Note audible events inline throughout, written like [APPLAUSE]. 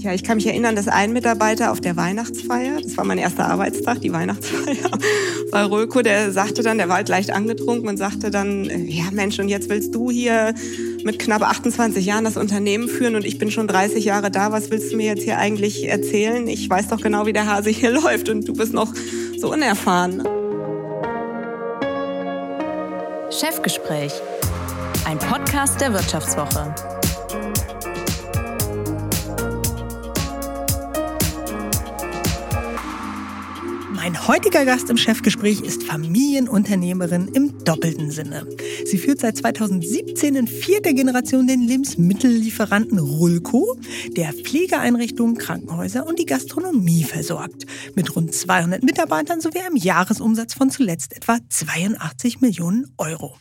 Ja, ich kann mich erinnern, dass ein Mitarbeiter auf der Weihnachtsfeier, das war mein erster Arbeitstag, die Weihnachtsfeier [LAUGHS] bei Röko, der sagte dann, der war halt leicht angetrunken und sagte dann, ja Mensch, und jetzt willst du hier mit knapp 28 Jahren das Unternehmen führen und ich bin schon 30 Jahre da. Was willst du mir jetzt hier eigentlich erzählen? Ich weiß doch genau, wie der Hase hier [LAUGHS] läuft und du bist noch so unerfahren. Chefgespräch, ein Podcast der Wirtschaftswoche. Heutiger Gast im Chefgespräch ist Familienunternehmerin im doppelten Sinne. Sie führt seit 2017 in vierter Generation den Lebensmittellieferanten Rulco, der Pflegeeinrichtungen, Krankenhäuser und die Gastronomie versorgt. Mit rund 200 Mitarbeitern sowie einem Jahresumsatz von zuletzt etwa 82 Millionen Euro.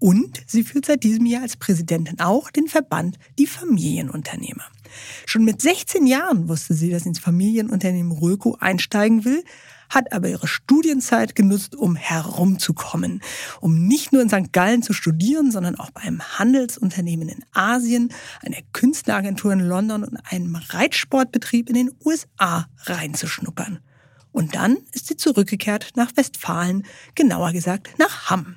Und sie führt seit diesem Jahr als Präsidentin auch den Verband Die Familienunternehmer. Schon mit 16 Jahren wusste sie, dass ins Familienunternehmen Röko einsteigen will, hat aber ihre Studienzeit genutzt, um herumzukommen, um nicht nur in St. Gallen zu studieren, sondern auch bei einem Handelsunternehmen in Asien, einer Künstleragentur in London und einem Reitsportbetrieb in den USA reinzuschnuppern. Und dann ist sie zurückgekehrt nach Westfalen, genauer gesagt nach Hamm.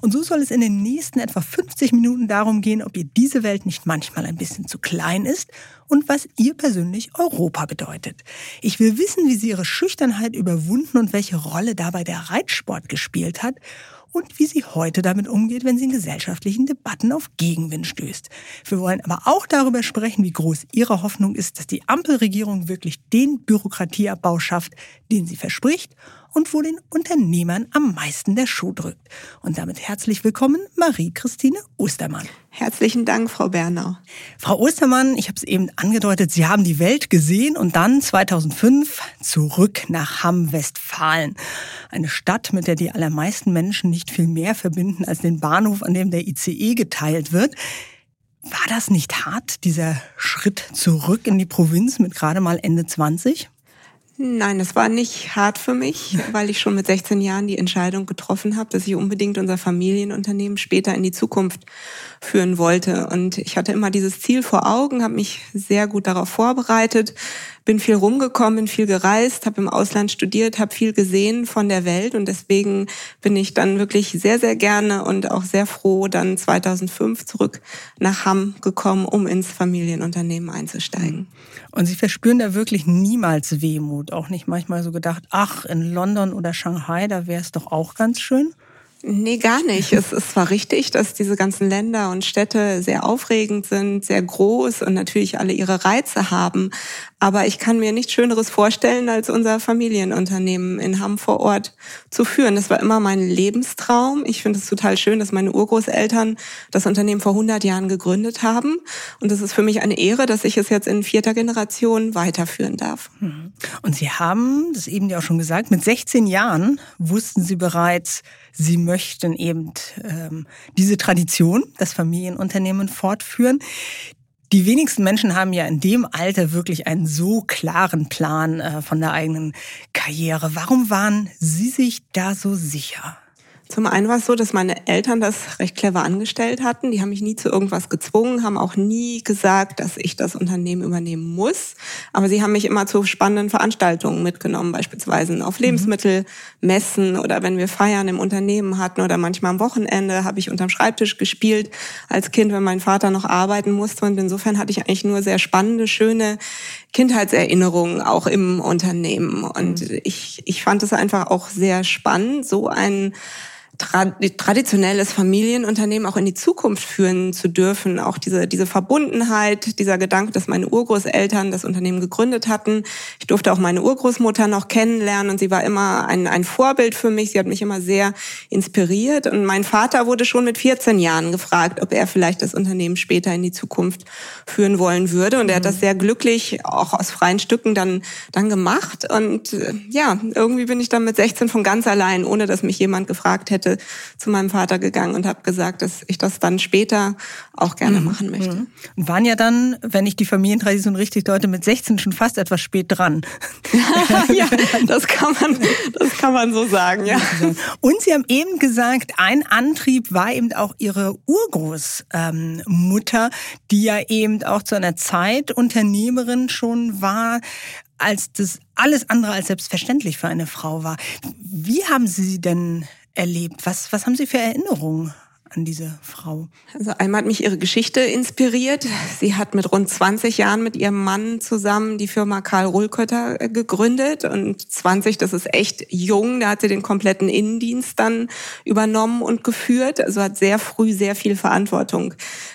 Und so soll es in den nächsten etwa 50 Minuten darum gehen, ob ihr diese Welt nicht manchmal ein bisschen zu klein ist und was ihr persönlich Europa bedeutet. Ich will wissen, wie sie ihre Schüchternheit überwunden und welche Rolle dabei der Reitsport gespielt hat und wie sie heute damit umgeht, wenn sie in gesellschaftlichen Debatten auf Gegenwind stößt. Wir wollen aber auch darüber sprechen, wie groß ihre Hoffnung ist, dass die Ampelregierung wirklich den Bürokratieabbau schafft, den sie verspricht und wo den Unternehmern am meisten der Schuh drückt. Und damit herzlich willkommen, Marie-Christine Ostermann. Herzlichen Dank, Frau Bernau. Frau Ostermann, ich habe es eben angedeutet, Sie haben die Welt gesehen und dann 2005 zurück nach Hamm-Westfalen. Eine Stadt, mit der die allermeisten Menschen nicht viel mehr verbinden als den Bahnhof, an dem der ICE geteilt wird. War das nicht hart, dieser Schritt zurück in die Provinz mit gerade mal Ende 20? Nein, das war nicht hart für mich, weil ich schon mit 16 Jahren die Entscheidung getroffen habe, dass ich unbedingt unser Familienunternehmen später in die Zukunft führen wollte. Und ich hatte immer dieses Ziel vor Augen, habe mich sehr gut darauf vorbereitet, bin viel rumgekommen, bin viel gereist, habe im Ausland studiert, habe viel gesehen von der Welt und deswegen bin ich dann wirklich sehr, sehr gerne und auch sehr froh dann 2005 zurück nach Hamm gekommen, um ins Familienunternehmen einzusteigen. Und Sie verspüren da wirklich niemals Wehmut, auch nicht manchmal so gedacht, ach, in London oder Shanghai, da wäre es doch auch ganz schön? Nee, gar nicht. Es ist zwar richtig, dass diese ganzen Länder und Städte sehr aufregend sind, sehr groß und natürlich alle ihre Reize haben. Aber ich kann mir nichts Schöneres vorstellen, als unser Familienunternehmen in Hamm vor Ort zu führen. Das war immer mein Lebenstraum. Ich finde es total schön, dass meine Urgroßeltern das Unternehmen vor 100 Jahren gegründet haben. Und es ist für mich eine Ehre, dass ich es jetzt in vierter Generation weiterführen darf. Und Sie haben, das eben ja auch schon gesagt, mit 16 Jahren wussten Sie bereits, Sie möchten eben ähm, diese Tradition, das Familienunternehmen fortführen. Die wenigsten Menschen haben ja in dem Alter wirklich einen so klaren Plan äh, von der eigenen Karriere. Warum waren Sie sich da so sicher? Zum einen war es so, dass meine Eltern das recht clever angestellt hatten. Die haben mich nie zu irgendwas gezwungen, haben auch nie gesagt, dass ich das Unternehmen übernehmen muss. Aber sie haben mich immer zu spannenden Veranstaltungen mitgenommen, beispielsweise auf mhm. Lebensmittelmessen oder wenn wir Feiern im Unternehmen hatten oder manchmal am Wochenende habe ich unterm Schreibtisch gespielt als Kind, wenn mein Vater noch arbeiten musste. Und insofern hatte ich eigentlich nur sehr spannende, schöne Kindheitserinnerungen auch im Unternehmen. Und mhm. ich, ich fand es einfach auch sehr spannend, so ein traditionelles Familienunternehmen auch in die Zukunft führen zu dürfen. Auch diese, diese Verbundenheit, dieser Gedanke, dass meine Urgroßeltern das Unternehmen gegründet hatten. Ich durfte auch meine Urgroßmutter noch kennenlernen und sie war immer ein, ein Vorbild für mich. Sie hat mich immer sehr inspiriert. Und mein Vater wurde schon mit 14 Jahren gefragt, ob er vielleicht das Unternehmen später in die Zukunft führen wollen würde. Und er hat das mhm. sehr glücklich auch aus freien Stücken dann, dann gemacht. Und äh, ja, irgendwie bin ich dann mit 16 von ganz allein, ohne dass mich jemand gefragt hätte, heute zu meinem Vater gegangen und habe gesagt, dass ich das dann später auch gerne mhm. machen möchte. Mhm. Und waren ja dann, wenn ich die Familientradition richtig deute, mit 16 schon fast etwas spät dran. [LAUGHS] [LAUGHS] ja, das kann man, das kann man so sagen, ja. Und Sie haben eben gesagt, ein Antrieb war eben auch Ihre Urgroßmutter, die ja eben auch zu einer Zeit Unternehmerin schon war, als das alles andere als selbstverständlich für eine Frau war. Wie haben sie denn erlebt? Was, was haben Sie für Erinnerungen? an diese Frau? Also einmal hat mich ihre Geschichte inspiriert. Sie hat mit rund 20 Jahren mit ihrem Mann zusammen die Firma Karl Ruhlkötter äh, gegründet und 20, das ist echt jung. Da hat sie den kompletten Innendienst dann übernommen und geführt. Also hat sehr früh sehr viel Verantwortung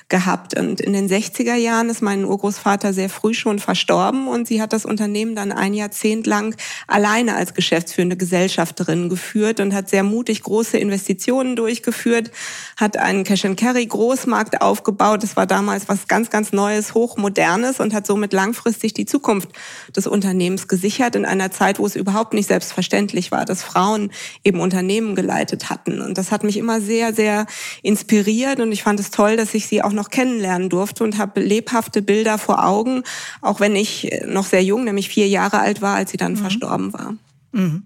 gehabt. Und in den 60er Jahren ist mein Urgroßvater sehr früh schon verstorben und sie hat das Unternehmen dann ein Jahrzehnt lang alleine als geschäftsführende Gesellschafterin geführt und hat sehr mutig große Investitionen durchgeführt, hat einen Cash-and-Carry Großmarkt aufgebaut. Das war damals was ganz, ganz Neues, hochmodernes und hat somit langfristig die Zukunft des Unternehmens gesichert in einer Zeit, wo es überhaupt nicht selbstverständlich war, dass Frauen eben Unternehmen geleitet hatten. Und das hat mich immer sehr, sehr inspiriert und ich fand es toll, dass ich sie auch noch kennenlernen durfte und habe lebhafte Bilder vor Augen, auch wenn ich noch sehr jung, nämlich vier Jahre alt war, als sie dann mhm. verstorben war. Mhm.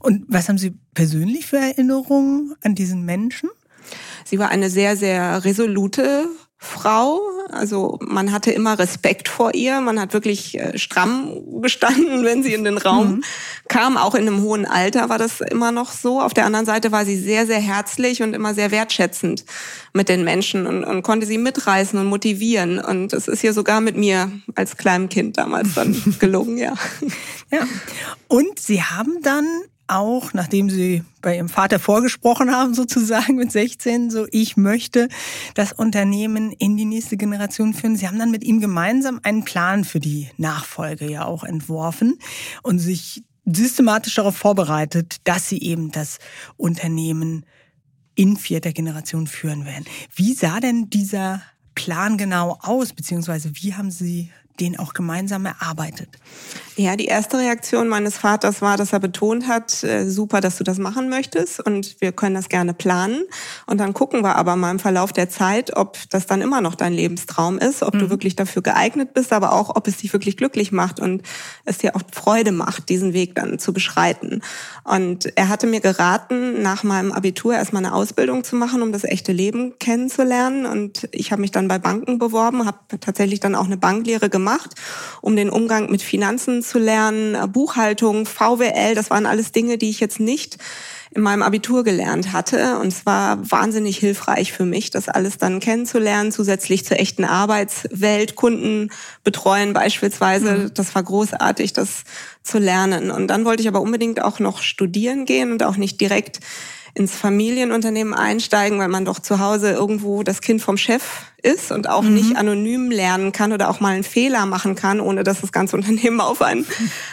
Und was haben Sie persönlich für Erinnerungen an diesen Menschen? Sie war eine sehr, sehr resolute Frau. Also man hatte immer Respekt vor ihr. Man hat wirklich äh, stramm gestanden, [LAUGHS] wenn sie in den Raum mhm. kam. Auch in einem hohen Alter war das immer noch so. Auf der anderen Seite war sie sehr, sehr herzlich und immer sehr wertschätzend mit den Menschen und, und konnte sie mitreißen und motivieren. Und es ist ihr sogar mit mir als kleinem Kind damals dann [LAUGHS] gelungen, ja. Ja. Und Sie haben dann auch, nachdem Sie bei Ihrem Vater vorgesprochen haben, [LAUGHS] sozusagen mit 16, so ich möchte das Unternehmen in die nächste Generation führen. Sie haben dann mit ihm gemeinsam einen Plan für die Nachfolge ja auch entworfen und sich systematisch darauf vorbereitet, dass Sie eben das Unternehmen in vierter Generation führen werden. Wie sah denn dieser Plan genau aus, beziehungsweise wie haben Sie den auch gemeinsam erarbeitet? Ja, die erste Reaktion meines Vaters war, dass er betont hat, äh, super, dass du das machen möchtest und wir können das gerne planen. Und dann gucken wir aber mal im Verlauf der Zeit, ob das dann immer noch dein Lebenstraum ist, ob mhm. du wirklich dafür geeignet bist, aber auch, ob es dich wirklich glücklich macht und es dir auch Freude macht, diesen Weg dann zu beschreiten. Und er hatte mir geraten, nach meinem Abitur erstmal eine Ausbildung zu machen, um das echte Leben kennenzulernen. Und ich habe mich dann bei Banken beworben, habe tatsächlich dann auch eine Banklehre gemacht, um den Umgang mit Finanzen zu lernen, Buchhaltung, VWL, das waren alles Dinge, die ich jetzt nicht in meinem Abitur gelernt hatte. Und es war wahnsinnig hilfreich für mich, das alles dann kennenzulernen, zusätzlich zur echten Arbeitswelt, Kunden betreuen beispielsweise. Mhm. Das war großartig, das zu lernen. Und dann wollte ich aber unbedingt auch noch studieren gehen und auch nicht direkt ins Familienunternehmen einsteigen, weil man doch zu Hause irgendwo das Kind vom Chef ist und auch mhm. nicht anonym lernen kann oder auch mal einen Fehler machen kann, ohne dass das ganze [LAUGHS] Unternehmen auf einen,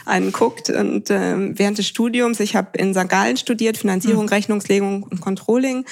einen guckt. Und äh, während des Studiums, ich habe in St. Gallen studiert, Finanzierung, mhm. Rechnungslegung und Controlling.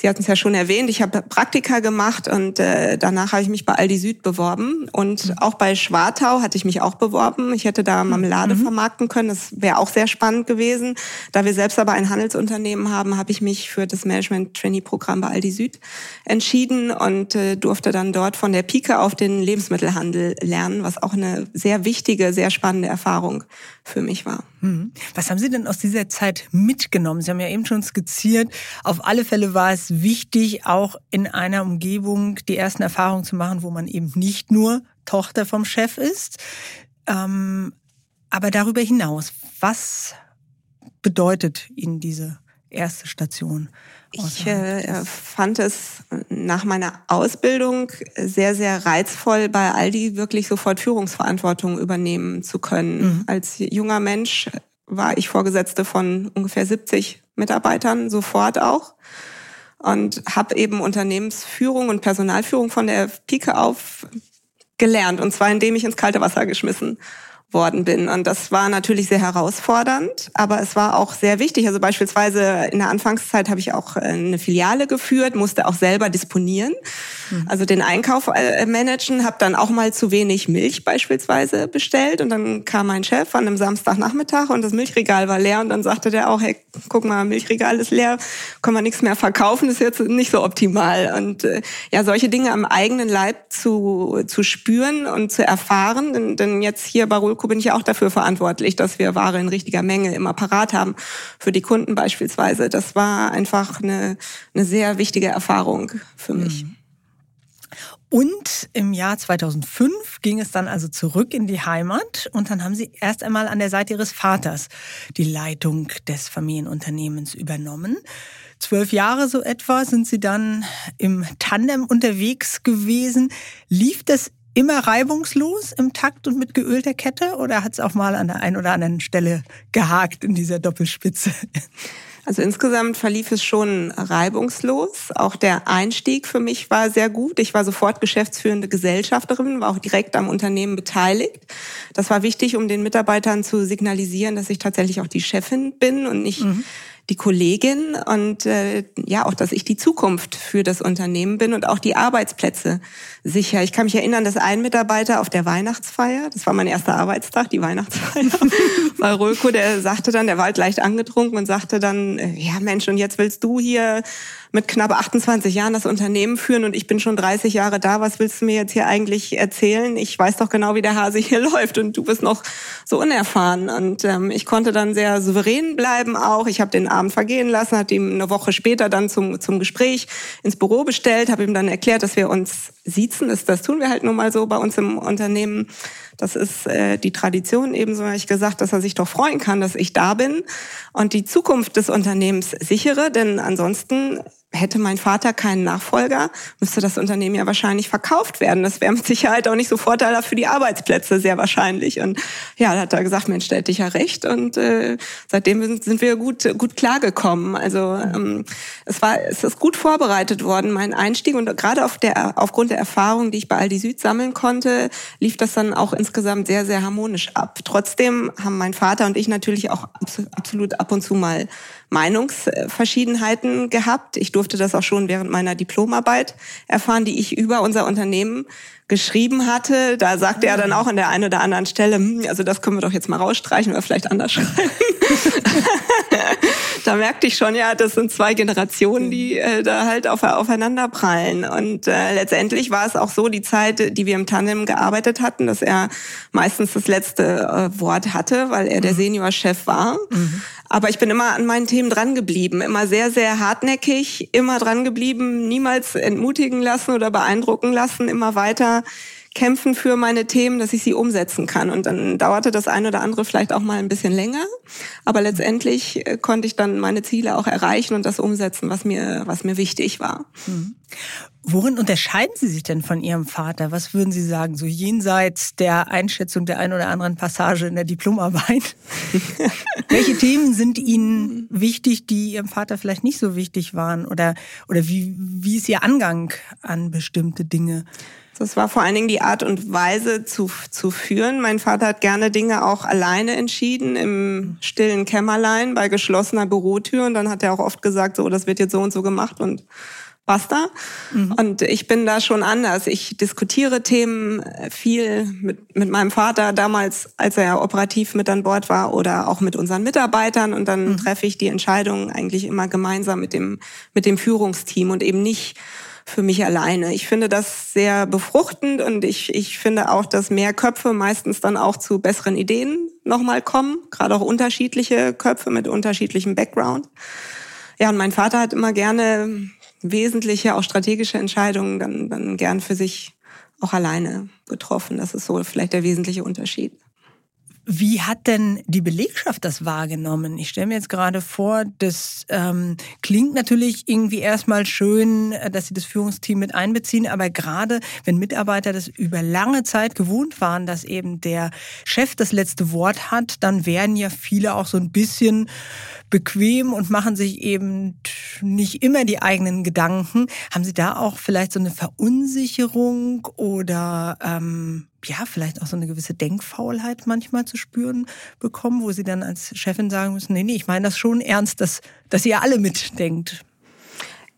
Sie hatten es ja schon erwähnt, ich habe Praktika gemacht und äh, danach habe ich mich bei Aldi Süd beworben. Und mhm. auch bei Schwartau hatte ich mich auch beworben. Ich hätte da Marmelade mhm. vermarkten können. Das wäre auch sehr spannend gewesen. Da wir selbst aber ein Handelsunternehmen haben, habe ich mich für das Management-Trainee-Programm bei Aldi Süd entschieden und äh, durfte durfte dann dort von der Pike auf den Lebensmittelhandel lernen, was auch eine sehr wichtige, sehr spannende Erfahrung für mich war. Mhm. Was haben Sie denn aus dieser Zeit mitgenommen? Sie haben ja eben schon skizziert, auf alle Fälle war es wichtig, auch in einer Umgebung die ersten Erfahrungen zu machen, wo man eben nicht nur Tochter vom Chef ist. Ähm, aber darüber hinaus, was bedeutet Ihnen diese erste Station? Ich äh, fand es nach meiner Ausbildung sehr, sehr reizvoll, bei Aldi wirklich sofort Führungsverantwortung übernehmen zu können. Mhm. Als junger Mensch war ich Vorgesetzte von ungefähr 70 Mitarbeitern, sofort auch. Und habe eben Unternehmensführung und Personalführung von der Pike auf gelernt. Und zwar indem ich ins kalte Wasser geschmissen worden bin. Und das war natürlich sehr herausfordernd, aber es war auch sehr wichtig. Also beispielsweise in der Anfangszeit habe ich auch äh, eine Filiale geführt, musste auch selber disponieren, mhm. also den Einkauf äh, managen, habe dann auch mal zu wenig Milch beispielsweise bestellt und dann kam mein Chef an einem Samstagnachmittag und das Milchregal war leer und dann sagte der auch, hey, guck mal, Milchregal ist leer, kann man nichts mehr verkaufen, ist jetzt nicht so optimal. Und äh, ja, solche Dinge am eigenen Leib zu, zu spüren und zu erfahren, denn, denn jetzt hier bei Rulco bin ich ja auch dafür verantwortlich, dass wir Ware in richtiger Menge immer parat haben für die Kunden beispielsweise. Das war einfach eine, eine sehr wichtige Erfahrung für mich. Mhm. Und im Jahr 2005 ging es dann also zurück in die Heimat und dann haben Sie erst einmal an der Seite Ihres Vaters die Leitung des Familienunternehmens übernommen. Zwölf Jahre so etwa sind Sie dann im Tandem unterwegs gewesen. Lief das immer reibungslos im Takt und mit geölter Kette oder hat es auch mal an der einen oder anderen Stelle gehakt in dieser Doppelspitze? [LAUGHS] Also insgesamt verlief es schon reibungslos. Auch der Einstieg für mich war sehr gut. Ich war sofort geschäftsführende Gesellschafterin, war auch direkt am Unternehmen beteiligt. Das war wichtig, um den Mitarbeitern zu signalisieren, dass ich tatsächlich auch die Chefin bin und nicht mhm die Kollegin und äh, ja auch, dass ich die Zukunft für das Unternehmen bin und auch die Arbeitsplätze sicher. Ich kann mich erinnern, dass ein Mitarbeiter auf der Weihnachtsfeier, das war mein erster Arbeitstag, die Weihnachtsfeier [LAUGHS] bei Röko, der sagte dann, der war halt leicht angetrunken und sagte dann, äh, ja Mensch, und jetzt willst du hier mit knapp 28 Jahren das Unternehmen führen und ich bin schon 30 Jahre da. Was willst du mir jetzt hier eigentlich erzählen? Ich weiß doch genau, wie der Hase hier [LAUGHS] läuft und du bist noch so unerfahren. Und ähm, ich konnte dann sehr souverän bleiben auch. Ich habe den Abend vergehen lassen, hat ihm eine Woche später dann zum, zum Gespräch ins Büro bestellt, habe ihm dann erklärt, dass wir uns siezen. Das, das tun wir halt nun mal so bei uns im Unternehmen. Das ist äh, die Tradition. Ebenso habe ich gesagt, dass er sich doch freuen kann, dass ich da bin und die Zukunft des Unternehmens sichere. Denn ansonsten hätte mein Vater keinen Nachfolger, müsste das Unternehmen ja wahrscheinlich verkauft werden. Das wäre mit Sicherheit auch nicht so vorteilhaft für die Arbeitsplätze, sehr wahrscheinlich. Und ja, da hat er gesagt, Mensch, stellt dich ja recht. Und äh, seitdem sind, sind wir gut, gut klargekommen. Also ähm, es war, es ist gut vorbereitet worden, mein Einstieg. Und gerade auf der, aufgrund der Erfahrung, die ich bei Aldi Süd sammeln konnte, lief das dann auch insgesamt sehr, sehr harmonisch ab. Trotzdem haben mein Vater und ich natürlich auch absolut ab und zu mal Meinungsverschiedenheiten gehabt. Ich durfte das auch schon während meiner Diplomarbeit erfahren, die ich über unser Unternehmen geschrieben hatte. Da sagte er dann auch an der einen oder anderen Stelle, hm, also das können wir doch jetzt mal rausstreichen oder vielleicht anders schreiben. [LAUGHS] da merkte ich schon, ja, das sind zwei Generationen, die äh, da halt auf, aufeinander prallen. Und äh, letztendlich war es auch so, die Zeit, die wir im Tandem gearbeitet hatten, dass er meistens das letzte äh, Wort hatte, weil er der mhm. Seniorchef war. Mhm. Aber ich bin immer an meinen Themen dran geblieben, immer sehr, sehr hartnäckig, immer dran geblieben, niemals entmutigen lassen oder beeindrucken lassen, immer weiter kämpfen für meine Themen, dass ich sie umsetzen kann. Und dann dauerte das eine oder andere vielleicht auch mal ein bisschen länger. Aber letztendlich äh, konnte ich dann meine Ziele auch erreichen und das umsetzen, was mir, was mir wichtig war. Mhm. Worin unterscheiden Sie sich denn von Ihrem Vater? Was würden Sie sagen, so jenseits der Einschätzung der ein oder anderen Passage in der Diplomarbeit? [LAUGHS] Welche Themen sind Ihnen wichtig, die Ihrem Vater vielleicht nicht so wichtig waren? Oder, oder wie, wie ist Ihr Angang an bestimmte Dinge? Das war vor allen Dingen die Art und Weise zu, zu führen. Mein Vater hat gerne Dinge auch alleine entschieden, im stillen Kämmerlein, bei geschlossener Bürotür. Und dann hat er auch oft gesagt, so, das wird jetzt so und so gemacht und basta. Mhm. Und ich bin da schon anders. Ich diskutiere Themen viel mit, mit meinem Vater damals, als er operativ mit an Bord war oder auch mit unseren Mitarbeitern. Und dann mhm. treffe ich die Entscheidungen eigentlich immer gemeinsam mit dem, mit dem Führungsteam und eben nicht für mich alleine. Ich finde das sehr befruchtend und ich, ich finde auch, dass mehr Köpfe meistens dann auch zu besseren Ideen nochmal kommen, gerade auch unterschiedliche Köpfe mit unterschiedlichem Background. Ja, und mein Vater hat immer gerne wesentliche, auch strategische Entscheidungen dann, dann gern für sich auch alleine getroffen. Das ist so vielleicht der wesentliche Unterschied. Wie hat denn die Belegschaft das wahrgenommen? Ich stelle mir jetzt gerade vor, das ähm, klingt natürlich irgendwie erstmal schön, äh, dass Sie das Führungsteam mit einbeziehen, aber gerade wenn Mitarbeiter das über lange Zeit gewohnt waren, dass eben der Chef das letzte Wort hat, dann werden ja viele auch so ein bisschen bequem und machen sich eben nicht immer die eigenen Gedanken. Haben Sie da auch vielleicht so eine Verunsicherung oder ähm, ja, vielleicht auch so eine gewisse Denkfaulheit manchmal zu spüren bekommen, wo Sie dann als Chefin sagen müssen, nee, nee, ich meine das schon ernst, dass, dass ihr alle mitdenkt.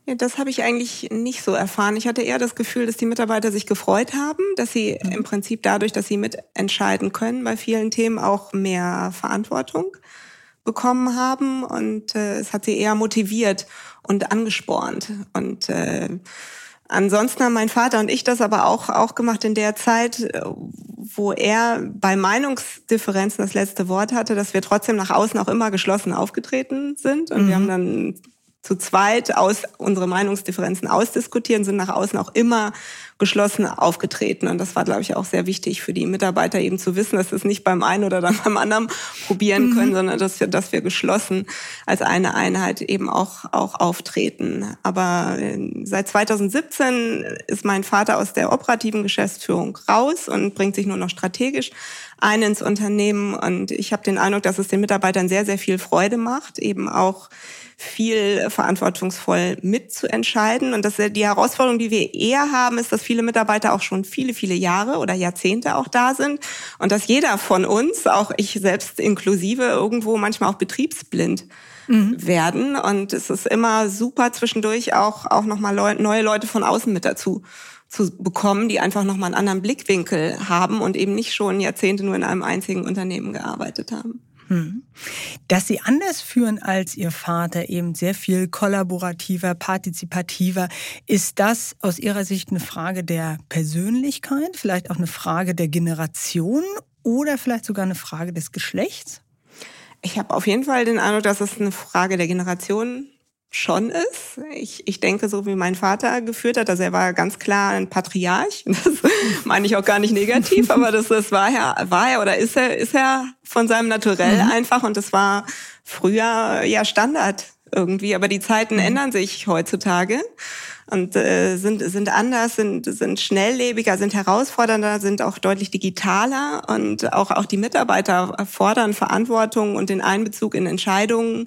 Ja, das habe ich eigentlich nicht so erfahren. Ich hatte eher das Gefühl, dass die Mitarbeiter sich gefreut haben, dass sie mhm. im Prinzip dadurch, dass sie mitentscheiden können, bei vielen Themen auch mehr Verantwortung bekommen haben. Und äh, es hat sie eher motiviert und angespornt. Und äh, ansonsten haben mein Vater und ich das aber auch, auch gemacht in der Zeit, wo er bei Meinungsdifferenzen das letzte Wort hatte, dass wir trotzdem nach außen auch immer geschlossen aufgetreten sind. Und mhm. wir haben dann zu zweit aus unsere Meinungsdifferenzen ausdiskutieren, sind nach außen auch immer geschlossen aufgetreten. Und das war, glaube ich, auch sehr wichtig für die Mitarbeiter eben zu wissen, dass sie es nicht beim einen oder dann [LAUGHS] beim anderen probieren mhm. können, mhm. sondern dass wir, dass wir geschlossen als eine Einheit eben auch, auch auftreten. Aber äh, seit 2017 ist mein Vater aus der operativen Geschäftsführung raus und bringt sich nur noch strategisch ein ins Unternehmen. Und ich habe den Eindruck, dass es den Mitarbeitern sehr, sehr viel Freude macht, eben auch viel verantwortungsvoll mitzuentscheiden. Und das die Herausforderung, die wir eher haben, ist, dass viele Mitarbeiter auch schon viele, viele Jahre oder Jahrzehnte auch da sind und dass jeder von uns, auch ich selbst inklusive, irgendwo manchmal auch betriebsblind mhm. werden. Und es ist immer super zwischendurch auch, auch nochmal Leu neue Leute von außen mit dazu zu bekommen, die einfach nochmal einen anderen Blickwinkel haben und eben nicht schon Jahrzehnte nur in einem einzigen Unternehmen gearbeitet haben. Hm. Dass Sie anders führen als Ihr Vater, eben sehr viel kollaborativer, partizipativer, ist das aus Ihrer Sicht eine Frage der Persönlichkeit, vielleicht auch eine Frage der Generation oder vielleicht sogar eine Frage des Geschlechts? Ich habe auf jeden Fall den Eindruck, dass es eine Frage der Generation schon ist. Ich, ich denke, so wie mein Vater geführt hat, also er war ganz klar ein Patriarch. [LAUGHS] Das meine ich auch gar nicht negativ, aber das, das war er, war er oder ist er, ist er von seinem Naturell mhm. einfach und das war früher ja Standard irgendwie. Aber die Zeiten mhm. ändern sich heutzutage und äh, sind, sind anders, sind, sind schnelllebiger, sind herausfordernder, sind auch deutlich digitaler und auch, auch die Mitarbeiter fordern Verantwortung und den Einbezug in Entscheidungen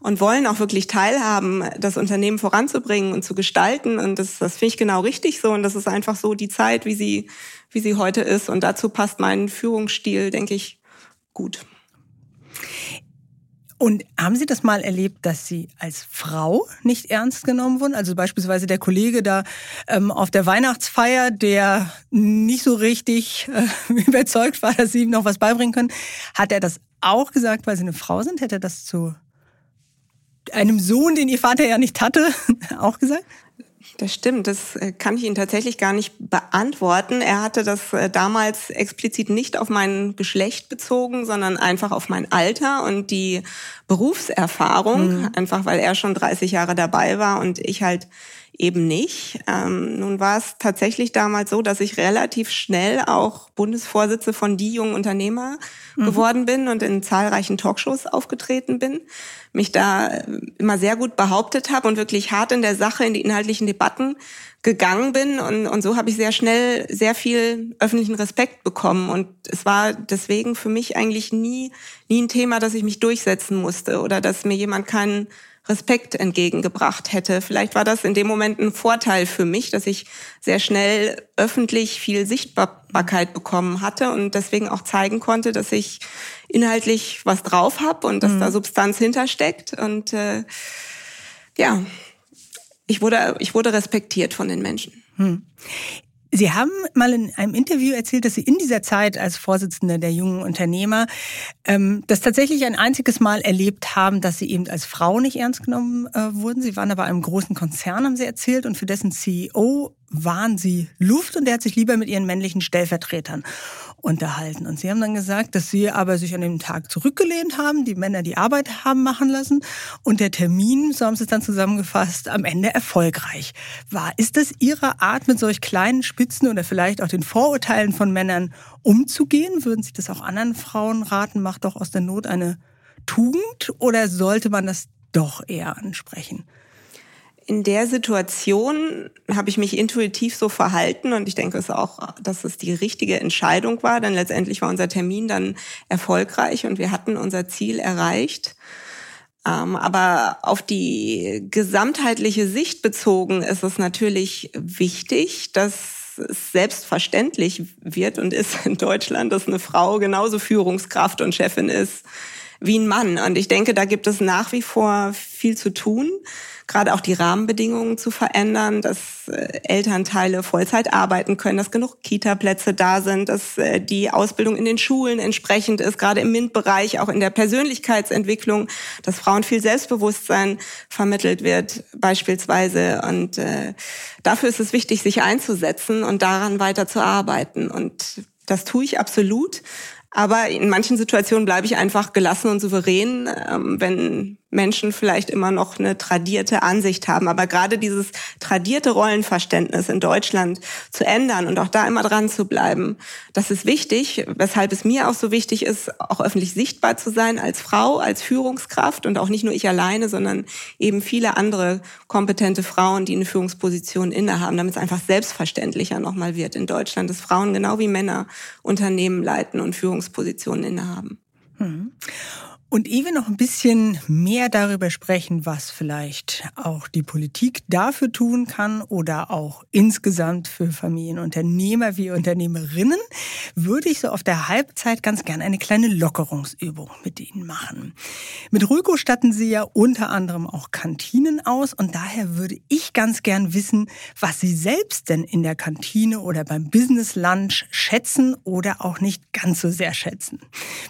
und wollen auch wirklich teilhaben, das Unternehmen voranzubringen und zu gestalten. Und das, das finde ich genau richtig so. Und das ist einfach so die Zeit, wie sie, wie sie heute ist. Und dazu passt mein Führungsstil, denke ich, gut. Und haben Sie das mal erlebt, dass Sie als Frau nicht ernst genommen wurden? Also beispielsweise der Kollege da ähm, auf der Weihnachtsfeier, der nicht so richtig äh, [LAUGHS] überzeugt war, dass Sie ihm noch was beibringen können, hat er das auch gesagt, weil Sie eine Frau sind? Hätte er das zu einem Sohn, den Ihr Vater ja nicht hatte, [LAUGHS] auch gesagt? Das stimmt, das äh, kann ich Ihnen tatsächlich gar nicht beantworten. Er hatte das äh, damals explizit nicht auf mein Geschlecht bezogen, sondern einfach auf mein Alter und die Berufserfahrung, mhm. einfach weil er schon 30 Jahre dabei war und ich halt eben nicht. Ähm, nun war es tatsächlich damals so, dass ich relativ schnell auch Bundesvorsitze von die jungen Unternehmer mhm. geworden bin und in zahlreichen Talkshows aufgetreten bin, mich da äh, immer sehr gut behauptet habe und wirklich hart in der Sache, in die inhaltlichen Debatten gegangen bin und, und so habe ich sehr schnell sehr viel öffentlichen Respekt bekommen und es war deswegen für mich eigentlich nie nie ein Thema, dass ich mich durchsetzen musste oder dass mir jemand keinen Respekt entgegengebracht hätte. Vielleicht war das in dem Moment ein Vorteil für mich, dass ich sehr schnell öffentlich viel Sichtbarkeit bekommen hatte und deswegen auch zeigen konnte, dass ich inhaltlich was drauf habe und dass mhm. da Substanz hintersteckt. Und äh, ja, ich wurde, ich wurde respektiert von den Menschen. Mhm. Sie haben mal in einem Interview erzählt, dass Sie in dieser Zeit als Vorsitzende der jungen Unternehmer ähm, das tatsächlich ein einziges Mal erlebt haben, dass Sie eben als Frau nicht ernst genommen äh, wurden. Sie waren aber einem großen Konzern, haben Sie erzählt, und für dessen CEO waren Sie Luft und der hat sich lieber mit Ihren männlichen Stellvertretern unterhalten. Und sie haben dann gesagt, dass sie aber sich an dem Tag zurückgelehnt haben, die Männer die Arbeit haben machen lassen und der Termin, so haben sie es dann zusammengefasst, am Ende erfolgreich war. Ist das Ihre Art, mit solch kleinen Spitzen oder vielleicht auch den Vorurteilen von Männern umzugehen? Würden Sie das auch anderen Frauen raten? Macht doch aus der Not eine Tugend oder sollte man das doch eher ansprechen? In der Situation habe ich mich intuitiv so verhalten und ich denke es auch, dass es die richtige Entscheidung war, denn letztendlich war unser Termin dann erfolgreich und wir hatten unser Ziel erreicht. Ähm, aber auf die gesamtheitliche Sicht bezogen ist es natürlich wichtig, dass es selbstverständlich wird und ist in Deutschland, dass eine Frau genauso Führungskraft und Chefin ist wie ein Mann. Und ich denke, da gibt es nach wie vor viel zu tun gerade auch die Rahmenbedingungen zu verändern, dass äh, Elternteile Vollzeit arbeiten können, dass genug Kita-Plätze da sind, dass äh, die Ausbildung in den Schulen entsprechend ist, gerade im MINT-Bereich, auch in der Persönlichkeitsentwicklung, dass Frauen viel Selbstbewusstsein vermittelt wird beispielsweise. Und äh, dafür ist es wichtig, sich einzusetzen und daran weiter zu arbeiten. Und das tue ich absolut. Aber in manchen Situationen bleibe ich einfach gelassen und souverän, ähm, wenn Menschen vielleicht immer noch eine tradierte Ansicht haben. Aber gerade dieses tradierte Rollenverständnis in Deutschland zu ändern und auch da immer dran zu bleiben, das ist wichtig, weshalb es mir auch so wichtig ist, auch öffentlich sichtbar zu sein als Frau, als Führungskraft und auch nicht nur ich alleine, sondern eben viele andere kompetente Frauen, die eine Führungsposition innehaben, damit es einfach selbstverständlicher nochmal wird in Deutschland, dass Frauen genau wie Männer Unternehmen leiten und Führungspositionen innehaben. Mhm. Und ehe wir noch ein bisschen mehr darüber sprechen, was vielleicht auch die Politik dafür tun kann oder auch insgesamt für Familienunternehmer wie Unternehmerinnen, würde ich so auf der Halbzeit ganz gerne eine kleine Lockerungsübung mit Ihnen machen. Mit Röko statten Sie ja unter anderem auch Kantinen aus und daher würde ich ganz gern wissen, was Sie selbst denn in der Kantine oder beim Business Lunch schätzen oder auch nicht ganz so sehr schätzen.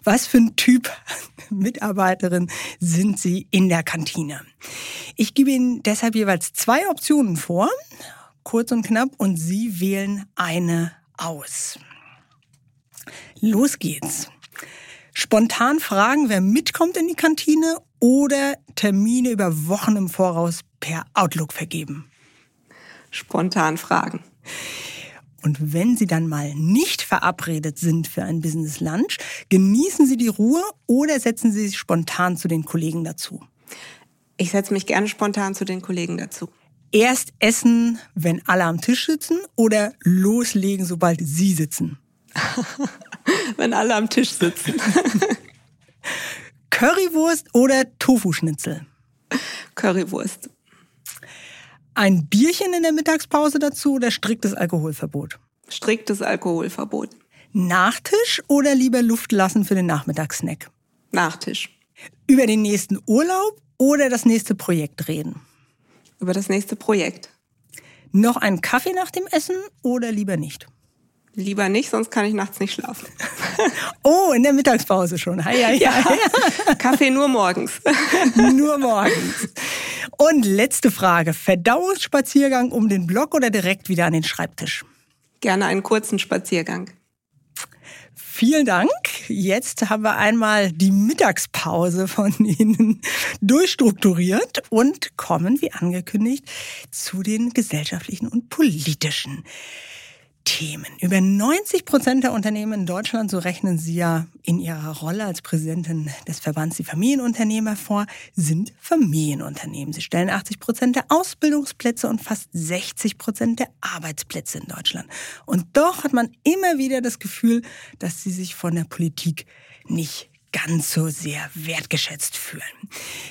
Was für ein Typ [LAUGHS] Mitarbeiterin sind Sie in der Kantine. Ich gebe Ihnen deshalb jeweils zwei Optionen vor, kurz und knapp, und Sie wählen eine aus. Los geht's. Spontan fragen, wer mitkommt in die Kantine oder Termine über Wochen im Voraus per Outlook vergeben? Spontan fragen. Und wenn Sie dann mal nicht verabredet sind für ein Business Lunch, genießen Sie die Ruhe oder setzen Sie sich spontan zu den Kollegen dazu? Ich setze mich gerne spontan zu den Kollegen dazu. Erst essen, wenn alle am Tisch sitzen oder loslegen, sobald Sie sitzen? [LAUGHS] wenn alle am Tisch sitzen. [LAUGHS] Currywurst oder Tofu-Schnitzel? Currywurst. Ein Bierchen in der Mittagspause dazu oder striktes Alkoholverbot? Striktes Alkoholverbot. Nachtisch oder lieber Luft lassen für den Nachmittagssnack? Nachtisch. Über den nächsten Urlaub oder das nächste Projekt reden? Über das nächste Projekt. Noch einen Kaffee nach dem Essen oder lieber nicht? Lieber nicht, sonst kann ich nachts nicht schlafen. [LAUGHS] oh, in der Mittagspause schon. Hi, hi, ja, ja. Kaffee nur morgens. [LAUGHS] nur morgens. Und letzte Frage. Verdauungsspaziergang um den Block oder direkt wieder an den Schreibtisch? Gerne einen kurzen Spaziergang. Vielen Dank. Jetzt haben wir einmal die Mittagspause von [LAUGHS] Ihnen durchstrukturiert und kommen, wie angekündigt, zu den gesellschaftlichen und politischen Themen. Über 90 Prozent der Unternehmen in Deutschland, so rechnen Sie ja in Ihrer Rolle als Präsidentin des Verbands die Familienunternehmer vor, sind Familienunternehmen. Sie stellen 80 Prozent der Ausbildungsplätze und fast 60 Prozent der Arbeitsplätze in Deutschland. Und doch hat man immer wieder das Gefühl, dass sie sich von der Politik nicht ganz so sehr wertgeschätzt fühlen.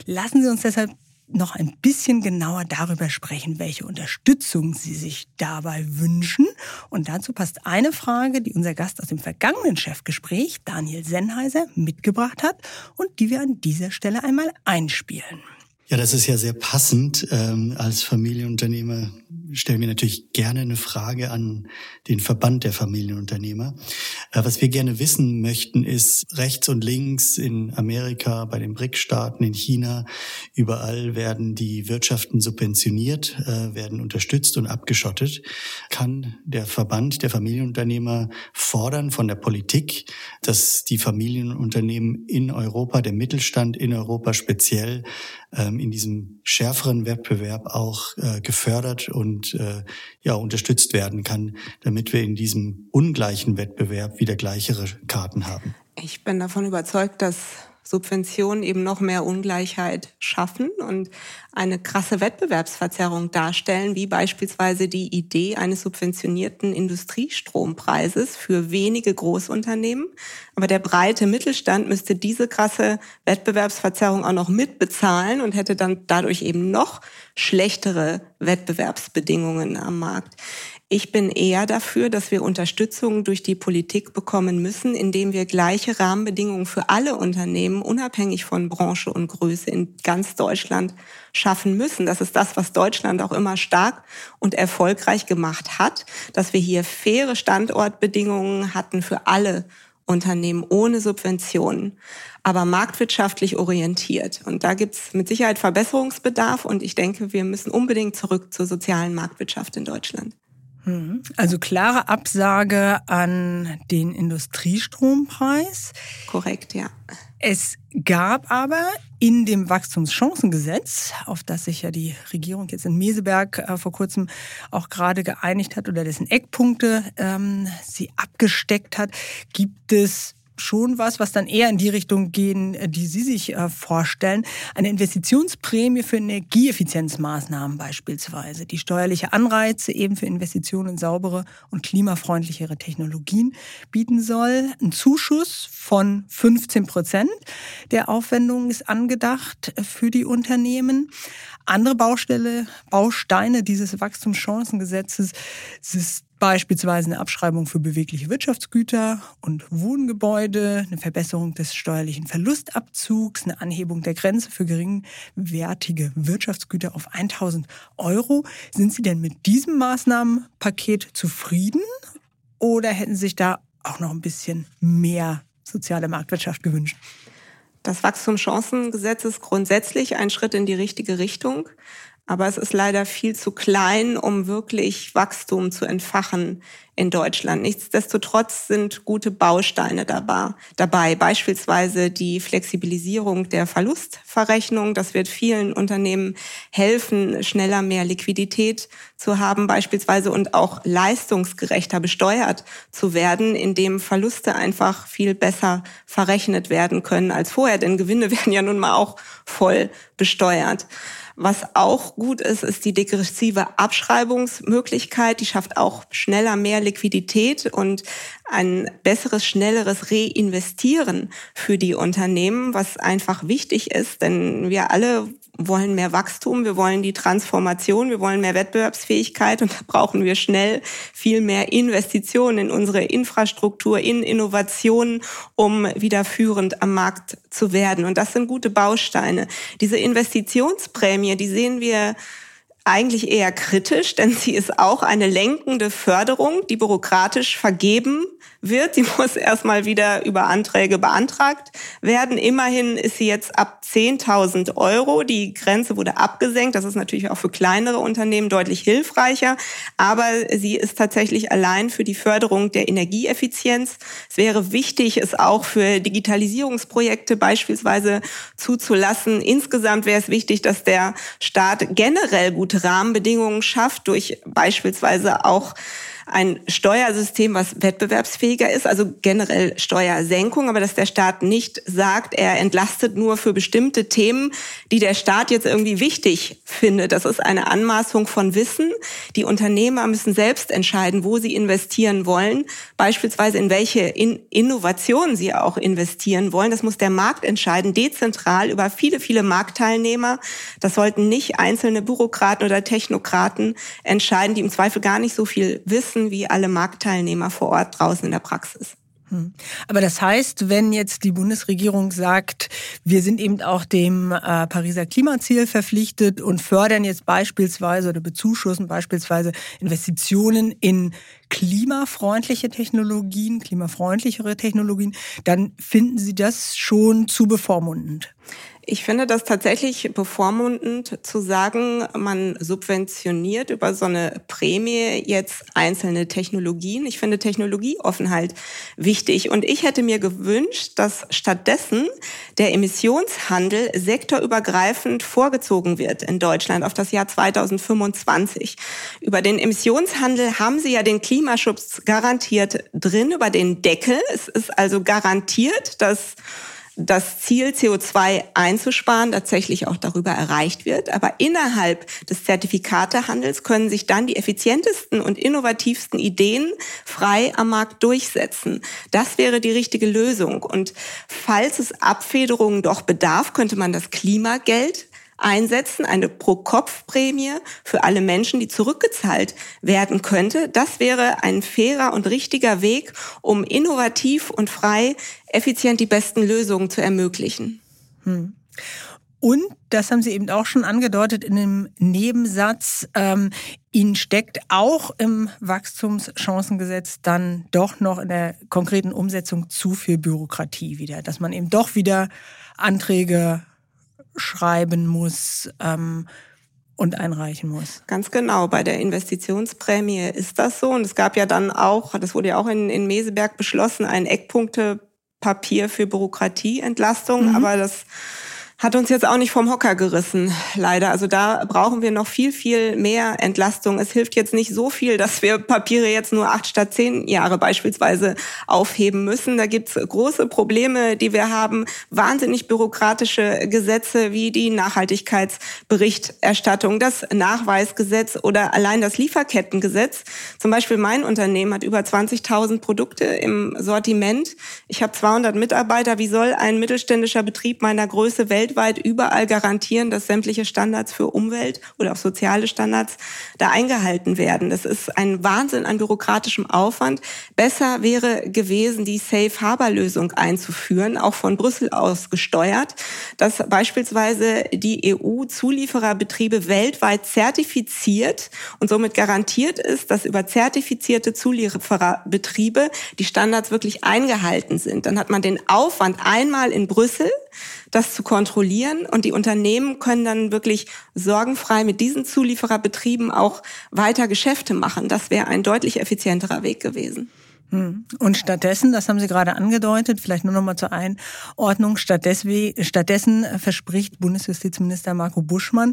Lassen Sie uns deshalb noch ein bisschen genauer darüber sprechen, welche Unterstützung Sie sich dabei wünschen. Und dazu passt eine Frage, die unser Gast aus dem vergangenen Chefgespräch, Daniel Sennheiser, mitgebracht hat und die wir an dieser Stelle einmal einspielen. Ja, das ist ja sehr passend. Ähm, als Familienunternehmer stellen wir natürlich gerne eine Frage an den Verband der Familienunternehmer. Äh, was wir gerne wissen möchten, ist rechts und links in Amerika, bei den BRIC-Staaten, in China, überall werden die Wirtschaften subventioniert, äh, werden unterstützt und abgeschottet. Kann der Verband der Familienunternehmer fordern von der Politik, dass die Familienunternehmen in Europa, der Mittelstand in Europa speziell, ähm, in diesem schärferen Wettbewerb auch äh, gefördert und äh, ja unterstützt werden kann, damit wir in diesem ungleichen Wettbewerb wieder gleichere Karten haben. Ich bin davon überzeugt, dass Subventionen eben noch mehr Ungleichheit schaffen und eine krasse Wettbewerbsverzerrung darstellen, wie beispielsweise die Idee eines subventionierten Industriestrompreises für wenige Großunternehmen. Aber der breite Mittelstand müsste diese krasse Wettbewerbsverzerrung auch noch mitbezahlen und hätte dann dadurch eben noch schlechtere Wettbewerbsbedingungen am Markt. Ich bin eher dafür, dass wir Unterstützung durch die Politik bekommen müssen, indem wir gleiche Rahmenbedingungen für alle Unternehmen, unabhängig von Branche und Größe in ganz Deutschland schaffen müssen. Das ist das, was Deutschland auch immer stark und erfolgreich gemacht hat, dass wir hier faire Standortbedingungen hatten für alle Unternehmen ohne Subventionen, aber marktwirtschaftlich orientiert. Und da gibt's mit Sicherheit Verbesserungsbedarf und ich denke, wir müssen unbedingt zurück zur sozialen Marktwirtschaft in Deutschland. Mhm. Also klare Absage an den Industriestrompreis. Korrekt, ja. Es gab aber in dem Wachstumschancengesetz, auf das sich ja die Regierung jetzt in Meseberg äh, vor kurzem auch gerade geeinigt hat oder dessen Eckpunkte ähm, sie abgesteckt hat, gibt es schon was, was dann eher in die Richtung gehen, äh, die Sie sich äh, vorstellen. Eine Investitionsprämie für Energieeffizienzmaßnahmen beispielsweise, die steuerliche Anreize eben für Investitionen in saubere und klimafreundlichere Technologien bieten soll. Ein Zuschuss von 15 Prozent der Aufwendungen ist angedacht für die Unternehmen. Andere Baustelle, Bausteine dieses Wachstumschancengesetzes ist beispielsweise eine Abschreibung für bewegliche Wirtschaftsgüter und Wohngebäude, eine Verbesserung des steuerlichen Verlustabzugs, eine Anhebung der Grenze für geringwertige Wirtschaftsgüter auf 1000 Euro. Sind Sie denn mit diesem Maßnahmenpaket zufrieden oder hätten Sie sich da auch noch ein bisschen mehr soziale Marktwirtschaft gewünscht? Das Wachstumschancengesetz ist grundsätzlich ein Schritt in die richtige Richtung. Aber es ist leider viel zu klein, um wirklich Wachstum zu entfachen in Deutschland. Nichtsdestotrotz sind gute Bausteine dabei. Beispielsweise die Flexibilisierung der Verlustverrechnung. Das wird vielen Unternehmen helfen, schneller mehr Liquidität zu haben beispielsweise und auch leistungsgerechter besteuert zu werden, indem Verluste einfach viel besser verrechnet werden können als vorher. Denn Gewinne [LAUGHS] werden ja nun mal auch voll besteuert. Was auch gut ist, ist die degressive Abschreibungsmöglichkeit. Die schafft auch schneller mehr Liquidität und ein besseres, schnelleres Reinvestieren für die Unternehmen, was einfach wichtig ist, denn wir alle wollen mehr Wachstum, wir wollen die Transformation, wir wollen mehr Wettbewerbsfähigkeit und da brauchen wir schnell viel mehr Investitionen in unsere Infrastruktur, in Innovationen, um wieder führend am Markt zu werden. Und das sind gute Bausteine. Diese Investitionsprämie, die sehen wir eigentlich eher kritisch, denn sie ist auch eine lenkende Förderung, die bürokratisch vergeben wird. Sie [LAUGHS] muss erstmal wieder über Anträge beantragt werden. Immerhin ist sie jetzt ab 10.000 Euro. Die Grenze wurde abgesenkt. Das ist natürlich auch für kleinere Unternehmen deutlich hilfreicher. Aber sie ist tatsächlich allein für die Förderung der Energieeffizienz. Es wäre wichtig, es auch für Digitalisierungsprojekte beispielsweise zuzulassen. Insgesamt wäre es wichtig, dass der Staat generell gute Rahmenbedingungen schafft durch beispielsweise auch ein Steuersystem, was wettbewerbsfähiger ist, also generell Steuersenkung, aber dass der Staat nicht sagt, er entlastet nur für bestimmte Themen, die der Staat jetzt irgendwie wichtig findet. Das ist eine Anmaßung von Wissen. Die Unternehmer müssen selbst entscheiden, wo sie investieren wollen, beispielsweise in welche in Innovationen sie auch investieren wollen. Das muss der Markt entscheiden, dezentral über viele, viele Marktteilnehmer. Das sollten nicht einzelne Bürokraten oder Technokraten entscheiden, die im Zweifel gar nicht so viel wissen nutzen wie alle Marktteilnehmer vor Ort draußen in der Praxis. Hm. Aber das heißt, wenn jetzt die Bundesregierung sagt, wir sind eben auch dem äh, Pariser Klimaziel verpflichtet und fördern jetzt beispielsweise oder bezuschussen beispielsweise Investitionen in klimafreundliche Technologien, klimafreundlichere Technologien, dann finden Sie das schon zu bevormundend. Ich finde das tatsächlich bevormundend zu sagen, man subventioniert über so eine Prämie jetzt einzelne Technologien. Ich finde Technologieoffenheit wichtig. Und ich hätte mir gewünscht, dass stattdessen der Emissionshandel sektorübergreifend vorgezogen wird in Deutschland auf das Jahr 2025. Über den Emissionshandel haben Sie ja den Klimaschutz garantiert drin, über den Deckel. Es ist also garantiert, dass das Ziel, CO2 einzusparen, tatsächlich auch darüber erreicht wird. Aber innerhalb des Zertifikatehandels können sich dann die effizientesten und innovativsten Ideen frei am Markt durchsetzen. Das wäre die richtige Lösung. Und falls es Abfederungen doch bedarf, könnte man das Klimageld einsetzen, eine Pro-Kopf-Prämie für alle Menschen, die zurückgezahlt werden könnte. Das wäre ein fairer und richtiger Weg, um innovativ und frei effizient die besten Lösungen zu ermöglichen. Hm. Und, das haben Sie eben auch schon angedeutet in dem Nebensatz, ähm, Ihnen steckt auch im Wachstumschancengesetz dann doch noch in der konkreten Umsetzung zu viel Bürokratie wieder, dass man eben doch wieder Anträge schreiben muss ähm, und einreichen muss. Ganz genau. Bei der Investitionsprämie ist das so. Und es gab ja dann auch, das wurde ja auch in, in Meseberg beschlossen, ein Eckpunktepapier für Bürokratieentlastung. Mhm. Aber das hat uns jetzt auch nicht vom Hocker gerissen, leider. Also da brauchen wir noch viel, viel mehr Entlastung. Es hilft jetzt nicht so viel, dass wir Papiere jetzt nur acht statt zehn Jahre beispielsweise aufheben müssen. Da gibt's große Probleme, die wir haben. Wahnsinnig bürokratische Gesetze wie die Nachhaltigkeitsberichterstattung, das Nachweisgesetz oder allein das Lieferkettengesetz. Zum Beispiel mein Unternehmen hat über 20.000 Produkte im Sortiment. Ich habe 200 Mitarbeiter. Wie soll ein mittelständischer Betrieb meiner Größe weltweit weltweit überall garantieren, dass sämtliche Standards für Umwelt oder auch soziale Standards da eingehalten werden. Das ist ein Wahnsinn an bürokratischem Aufwand. Besser wäre gewesen, die Safe Harbor Lösung einzuführen, auch von Brüssel aus gesteuert, dass beispielsweise die EU Zuliefererbetriebe weltweit zertifiziert und somit garantiert ist, dass über zertifizierte Zuliefererbetriebe die Standards wirklich eingehalten sind. Dann hat man den Aufwand einmal in Brüssel, das zu kontrollieren. Und die Unternehmen können dann wirklich sorgenfrei mit diesen Zuliefererbetrieben auch weiter Geschäfte machen. Das wäre ein deutlich effizienterer Weg gewesen. Hm. Und stattdessen, das haben Sie gerade angedeutet, vielleicht nur noch mal zur Einordnung, stattdessen verspricht Bundesjustizminister Marco Buschmann,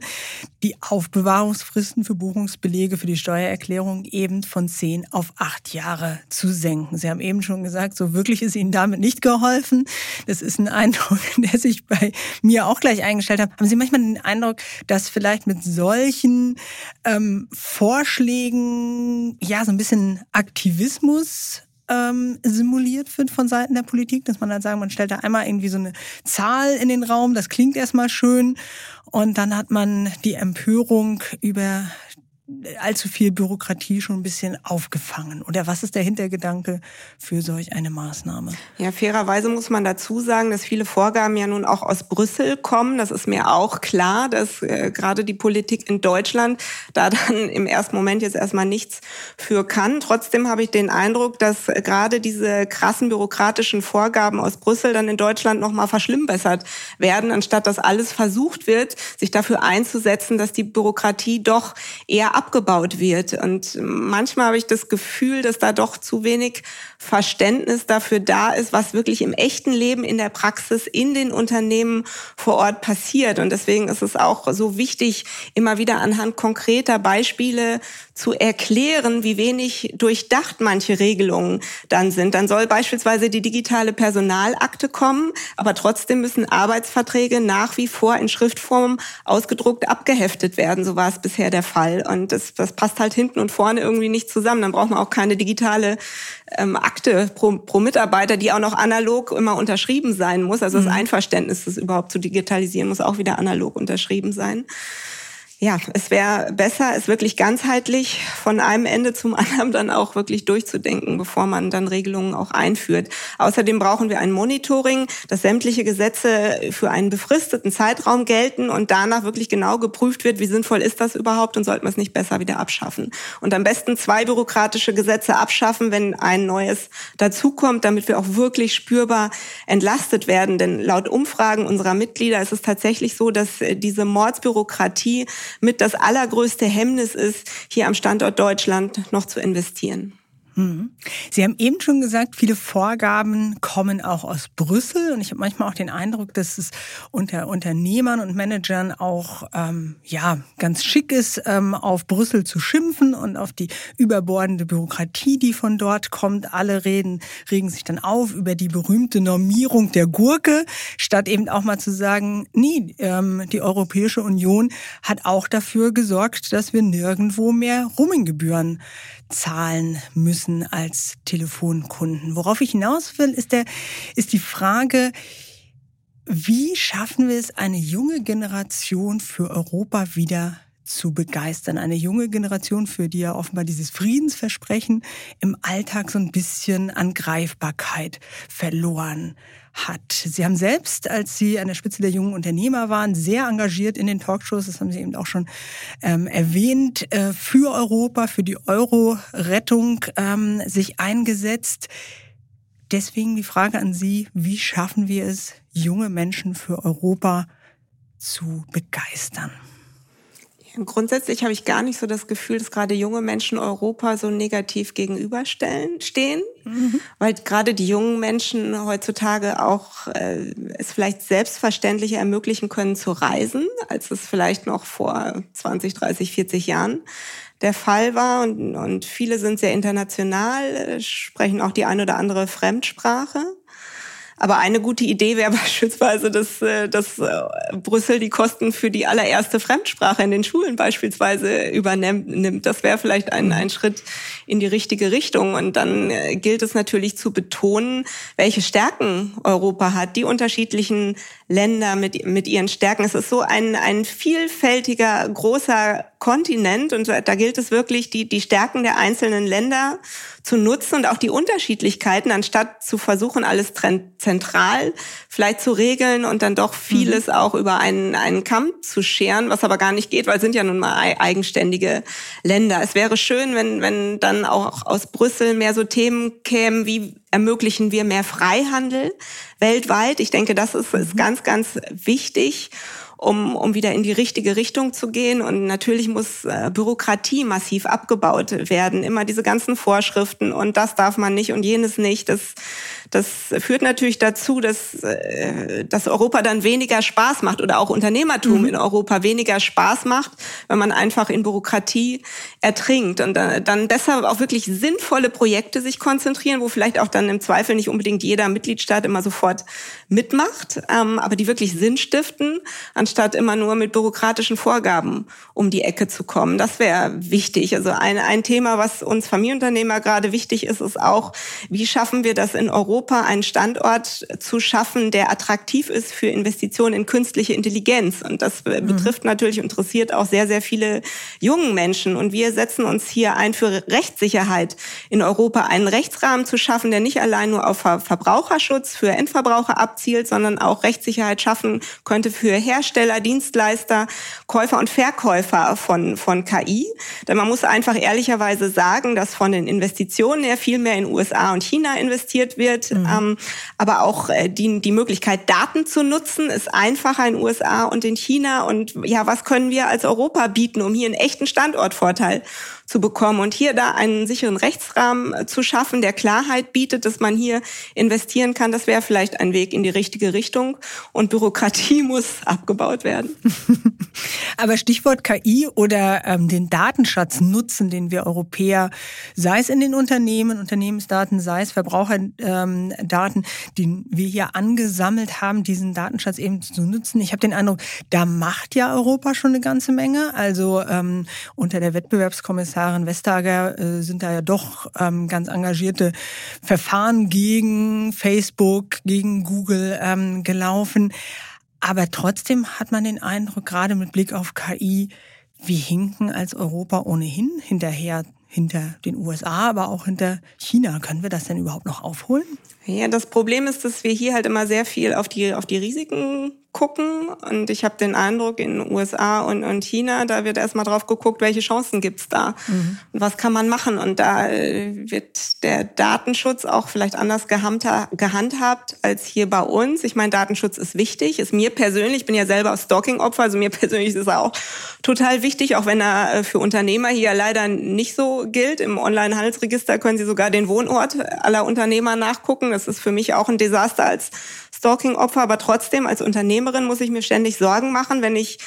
die Aufbewahrungsfristen für Buchungsbelege für die Steuererklärung eben von zehn auf acht Jahre zu senken. Sie haben eben schon gesagt, so wirklich ist Ihnen damit nicht geholfen. Das ist ein Eindruck, [LAUGHS] der sich bei mir auch gleich eingestellt hat. Haben Sie manchmal den Eindruck, dass vielleicht mit solchen ähm, Vorschlägen ja so ein bisschen Aktivismus ähm, simuliert wird von Seiten der Politik, dass man dann sagen, man stellt da einmal irgendwie so eine Zahl in den Raum, das klingt erstmal schön. Und dann hat man die Empörung über allzu viel Bürokratie schon ein bisschen aufgefangen? Oder was ist der Hintergedanke für solch eine Maßnahme? Ja, fairerweise muss man dazu sagen, dass viele Vorgaben ja nun auch aus Brüssel kommen. Das ist mir auch klar, dass äh, gerade die Politik in Deutschland da [LAUGHS] dann im ersten Moment jetzt erstmal nichts für kann. Trotzdem habe ich den Eindruck, dass gerade diese krassen bürokratischen Vorgaben aus Brüssel dann in Deutschland nochmal verschlimmbessert werden, anstatt dass alles versucht wird, sich dafür einzusetzen, dass die Bürokratie doch eher abgebaut wird. Und manchmal habe ich das Gefühl, dass da doch zu wenig Verständnis dafür da ist, was wirklich im echten Leben in der Praxis in den Unternehmen vor Ort passiert. Und deswegen ist es auch so wichtig, immer wieder anhand konkreter Beispiele zu erklären, wie wenig durchdacht manche Regelungen dann sind. Dann soll beispielsweise die digitale Personalakte kommen, aber trotzdem müssen Arbeitsverträge nach wie vor in Schriftform ausgedruckt abgeheftet werden. So war es bisher der Fall. Und das, das passt halt hinten und vorne irgendwie nicht zusammen. Dann braucht man auch keine digitale ähm, Akte pro, pro Mitarbeiter, die auch noch analog immer unterschrieben sein muss. Also das mhm. Einverständnis, das überhaupt zu digitalisieren, muss auch wieder analog unterschrieben sein ja, es wäre besser, es wirklich ganzheitlich von einem Ende zum [LAUGHS] anderen dann auch wirklich durchzudenken, bevor man dann Regelungen auch einführt. Außerdem brauchen wir ein Monitoring, dass sämtliche Gesetze für einen befristeten Zeitraum gelten und danach wirklich genau geprüft wird, wie sinnvoll ist das überhaupt und sollten wir es nicht besser wieder abschaffen. Und am besten zwei bürokratische Gesetze abschaffen, wenn ein neues dazukommt, damit wir auch wirklich spürbar entlastet werden. Denn laut Umfragen unserer Mitglieder ist es tatsächlich so, dass diese Mordsbürokratie mit das allergrößte Hemmnis ist, hier am Standort Deutschland noch zu investieren. Mhm. Sie haben eben schon gesagt, viele Vorgaben kommen auch aus Brüssel und ich habe manchmal auch den Eindruck, dass es unter Unternehmern und Managern auch ähm, ja ganz schick ist, ähm, auf Brüssel zu schimpfen und auf die überbordende Bürokratie, die von dort kommt. Alle reden regen sich dann auf über die berühmte Normierung der Gurke, statt eben auch mal zu sagen, nee, ähm, die Europäische Union hat auch dafür gesorgt, dass wir nirgendwo mehr Roaminggebühren zahlen müssen als Telefonkunden. Worauf ich hinaus will, ist, der, ist die Frage, wie schaffen wir es, eine junge Generation für Europa wieder zu begeistern. Eine junge Generation, für die ja offenbar dieses Friedensversprechen im Alltag so ein bisschen an Greifbarkeit verloren hat. Sie haben selbst, als Sie an der Spitze der jungen Unternehmer waren, sehr engagiert in den Talkshows, das haben Sie eben auch schon ähm, erwähnt, äh, für Europa, für die Euro-Rettung ähm, sich eingesetzt. Deswegen die Frage an Sie, wie schaffen wir es, junge Menschen für Europa zu begeistern? Grundsätzlich habe ich gar nicht so das Gefühl, dass gerade junge Menschen Europa so negativ gegenüberstellen stehen, mhm. weil gerade die jungen Menschen heutzutage auch äh, es vielleicht selbstverständlicher ermöglichen können zu reisen, als es vielleicht noch vor 20, 30, 40 Jahren der Fall war. Und, und viele sind sehr international, äh, sprechen auch die ein oder andere Fremdsprache. Aber eine gute Idee wäre [LAUGHS] beispielsweise, dass, äh, dass äh, Brüssel die Kosten für die allererste Fremdsprache in den Schulen beispielsweise übernimmt. Das wäre vielleicht ein, ein Schritt in die richtige Richtung. Und dann äh, gilt es natürlich zu betonen, welche Stärken Europa hat, die unterschiedlichen Länder mit, mit ihren Stärken. Es ist so ein, ein vielfältiger, großer Kontinent und da gilt es wirklich, die, die Stärken der einzelnen Länder zu nutzen und auch die Unterschiedlichkeiten, anstatt zu versuchen, alles zentral vielleicht zu regeln und dann doch vieles mhm. auch über einen, einen Kamm zu scheren, was aber gar nicht geht, weil es sind ja nun mal eigenständige Länder. Es wäre schön, wenn, wenn dann auch aus Brüssel mehr so Themen kämen, wie ermöglichen wir mehr Freihandel weltweit. Ich denke, das ist, ist mhm. ganz, ganz wichtig um, um wieder in die richtige Richtung zu gehen. Und natürlich muss äh, Bürokratie massiv abgebaut werden. Immer diese ganzen Vorschriften und das darf man nicht und jenes nicht. Das, das führt natürlich dazu, dass, äh, dass Europa dann weniger Spaß macht oder auch Unternehmertum mhm. in Europa weniger Spaß macht, wenn man einfach in Bürokratie ertrinkt. Und äh, dann besser auch wirklich sinnvolle Projekte sich konzentrieren, wo vielleicht auch dann im Zweifel nicht unbedingt jeder Mitgliedstaat immer sofort mitmacht, ähm, aber die wirklich Sinn stiften, anstatt immer nur mit bürokratischen Vorgaben um die Ecke zu kommen. Das wäre wichtig. Also ein, ein Thema, was uns Familienunternehmer gerade wichtig ist, ist auch, wie schaffen wir das in Europa, einen Standort zu schaffen, der attraktiv ist für Investitionen in künstliche Intelligenz. Und das mhm. betrifft natürlich, interessiert auch sehr, sehr viele jungen Menschen. Und wir setzen uns hier ein für Rechtssicherheit in Europa, einen Rechtsrahmen zu schaffen, der nicht allein nur auf Verbraucherschutz für Endverbraucher abzielt, sondern auch Rechtssicherheit schaffen könnte für Hersteller, Dienstleister, Käufer und Verkäufer von, von KI. Denn man muss einfach ehrlicherweise sagen, dass von den Investitionen her viel mehr in USA und China investiert wird. Mhm. Ähm, aber auch äh, die, die Möglichkeit, Daten zu nutzen, ist einfacher in USA und in China. Und ja, was können wir als Europa bieten, um hier einen echten Standortvorteil zu bekommen und hier da einen sicheren Rechtsrahmen äh, zu schaffen, der Klarheit bietet, dass man hier investieren kann, das wäre vielleicht ein Weg in die richtige Richtung und Bürokratie [LAUGHS] muss abgebaut werden. [LAUGHS] Aber Stichwort KI oder ähm, den Datenschatz nutzen, den wir Europäer, sei es in den Unternehmen, Unternehmensdaten, sei es Verbraucherdaten, ähm, die wir hier angesammelt haben, diesen Datenschatz eben zu nutzen. Ich habe den Eindruck, da macht ja Europa schon eine ganze Menge. Also ähm, unter der Wettbewerbskommission Kommissarin Vestager äh, sind da ja doch ähm, ganz engagierte Verfahren gegen Facebook, gegen Google ähm, gelaufen. Aber trotzdem hat man den Eindruck, gerade mit Blick auf KI, wir hinken als Europa ohnehin hinterher hinter den USA, aber auch hinter China. Können wir das denn überhaupt noch aufholen? Ja, das Problem ist, dass wir hier halt immer sehr viel auf die, auf die Risiken gucken. Und ich habe den Eindruck, in den USA und, und China, da wird erstmal drauf geguckt, welche Chancen gibt's da mhm. und was kann man machen. Und da äh, wird der Datenschutz auch vielleicht anders gehandhabt als hier bei uns. Ich meine, Datenschutz ist wichtig, ist mir persönlich, ich bin ja selber Stalking-Opfer, also mir [LAUGHS] persönlich ist es auch total wichtig, auch wenn er äh, für Unternehmer hier leider nicht so gilt. Im Online-Handelsregister können Sie sogar den Wohnort aller Unternehmer nachgucken. Das ist für mich auch ein Desaster als Stalking-Opfer, aber trotzdem als Unternehmerin muss ich mir ständig Sorgen machen, wenn ich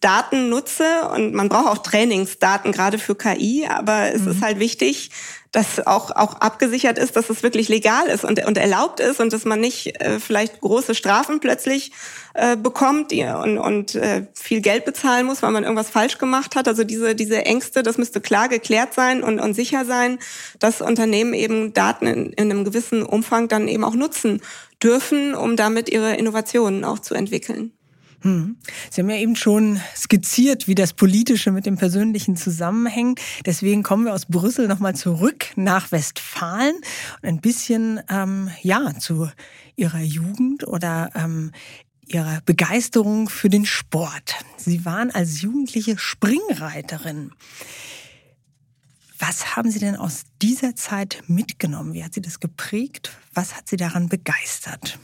Daten nutze und man braucht auch Trainingsdaten gerade für KI, aber es mhm. ist halt wichtig, dass auch, auch abgesichert ist, dass es wirklich legal ist und, und erlaubt ist und dass man nicht äh, vielleicht große Strafen plötzlich äh, bekommt und, und äh, viel Geld bezahlen muss, weil man irgendwas falsch gemacht hat. Also diese, diese Ängste, das müsste klar geklärt sein und, und sicher sein, dass Unternehmen eben Daten in, in einem gewissen Umfang dann eben auch nutzen dürfen, um damit ihre Innovationen auch zu entwickeln. Hm. Sie haben ja eben schon skizziert, wie das Politische mit dem Persönlichen zusammenhängt. Deswegen kommen wir aus Brüssel nochmal zurück nach Westfalen und ein bisschen ähm, ja zu Ihrer Jugend oder ähm, Ihrer Begeisterung für den Sport. Sie waren als Jugendliche Springreiterin. Was haben Sie denn aus dieser Zeit mitgenommen? Wie hat Sie das geprägt? Was hat Sie daran begeistert?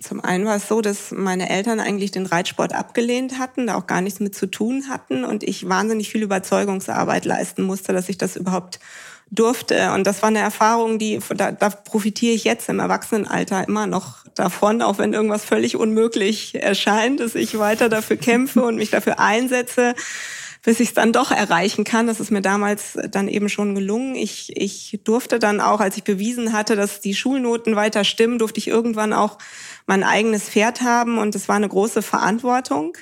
Zum einen war es so, dass meine Eltern eigentlich den Reitsport abgelehnt hatten, da auch gar nichts mit zu tun hatten und ich wahnsinnig viel Überzeugungsarbeit leisten musste, dass ich das überhaupt durfte. Und das war eine Erfahrung, die da, da profitiere ich jetzt im Erwachsenenalter immer noch davon, auch wenn irgendwas völlig unmöglich erscheint, dass ich weiter dafür kämpfe und mich dafür einsetze bis ich es dann doch erreichen kann. Das ist mir damals dann eben schon gelungen. Ich, ich durfte dann auch, als ich bewiesen hatte, dass die Schulnoten weiter stimmen, durfte ich irgendwann auch mein eigenes Pferd haben und es war eine große Verantwortung.